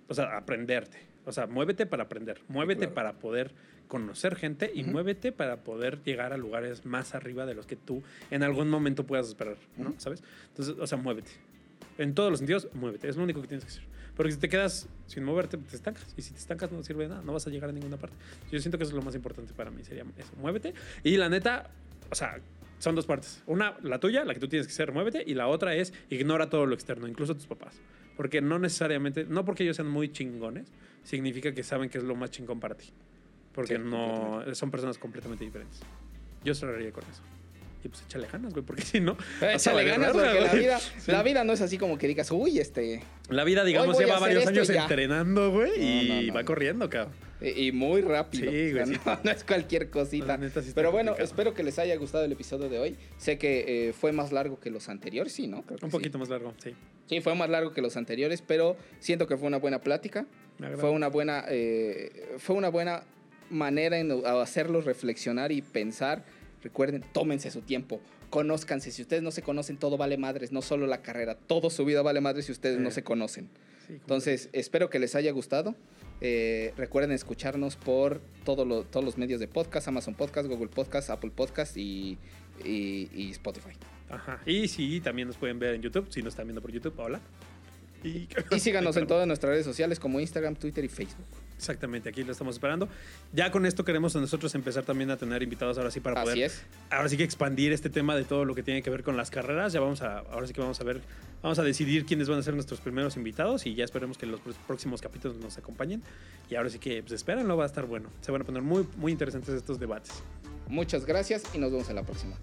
o sea, aprenderte. O sea, muévete para aprender, muévete claro. para poder conocer gente y muévete para poder llegar a lugares más arriba de los que tú en algún momento puedas esperar, ¿no? ¿Sabes? Entonces, o sea, muévete. En todos los sentidos, muévete. Es lo único que tienes que hacer. Porque si te quedas sin moverte, te estancas. Y si te estancas, no sirve de nada. No vas a llegar a ninguna parte. Yo siento que eso es lo más importante para mí. Sería eso. Muévete. Y la neta, o sea, son dos partes. Una, la tuya, la que tú tienes que ser, muévete. Y la otra es ignora todo lo externo, incluso tus papás. Porque no necesariamente, no porque ellos sean muy chingones, significa que saben que es lo más chingón para ti. Porque Sí, no, son personas completamente diferentes. Yo cerraría con eso. Y pues échale ganas, güey, porque si no. Eh, échale ganas porque la vida, Sí. la vida no es así como que digas, uy, este. La vida, digamos, lleva varios años entrenando, güey, No, y no, no, va corriendo, cabrón. Y, y muy rápido. Sí, güey, O sea, sí. No, no es cualquier cosita. Neta sí Pero bueno, complicado. espero que les haya gustado el episodio de hoy. Sé que eh, fue más largo que los anteriores, sí, ¿no? Creo que Un sí. poquito más largo, sí. Sí, fue más largo que los anteriores, pero siento que fue una buena plática. Fue una buena, eh, fue una buena manera en hacerlos reflexionar y pensar. Recuerden, tómense su tiempo, conózcanse. Si ustedes no se conocen, todo vale madres, no solo la carrera. Todo su vida vale madres si ustedes no se conocen. Sí, Entonces, espero que les haya gustado. Eh, recuerden escucharnos por todo lo- todos los medios de podcast, Amazon Podcast, Google Podcast, Apple Podcast y, y- y Spotify. Ajá. Y sí, también nos pueden ver en YouTube, si nos están viendo por YouTube, hola. Y, Y síganos en todas nuestras redes sociales como Instagram, Twitter y Facebook. Exactamente, aquí lo estamos esperando. Ya con esto queremos nosotros empezar también a tener invitados ahora sí para Así poder es. ahora sí que expandir este tema de todo lo que tiene que ver con las carreras. Ya vamos a, ahora sí que vamos a ver, vamos a decidir quiénes van a ser nuestros primeros invitados y ya esperemos que los pr- próximos capítulos nos acompañen. Y ahora sí que, pues espérenlo, va a estar bueno. Se van a poner muy, muy interesantes estos debates. Muchas gracias y nos vemos en la próxima.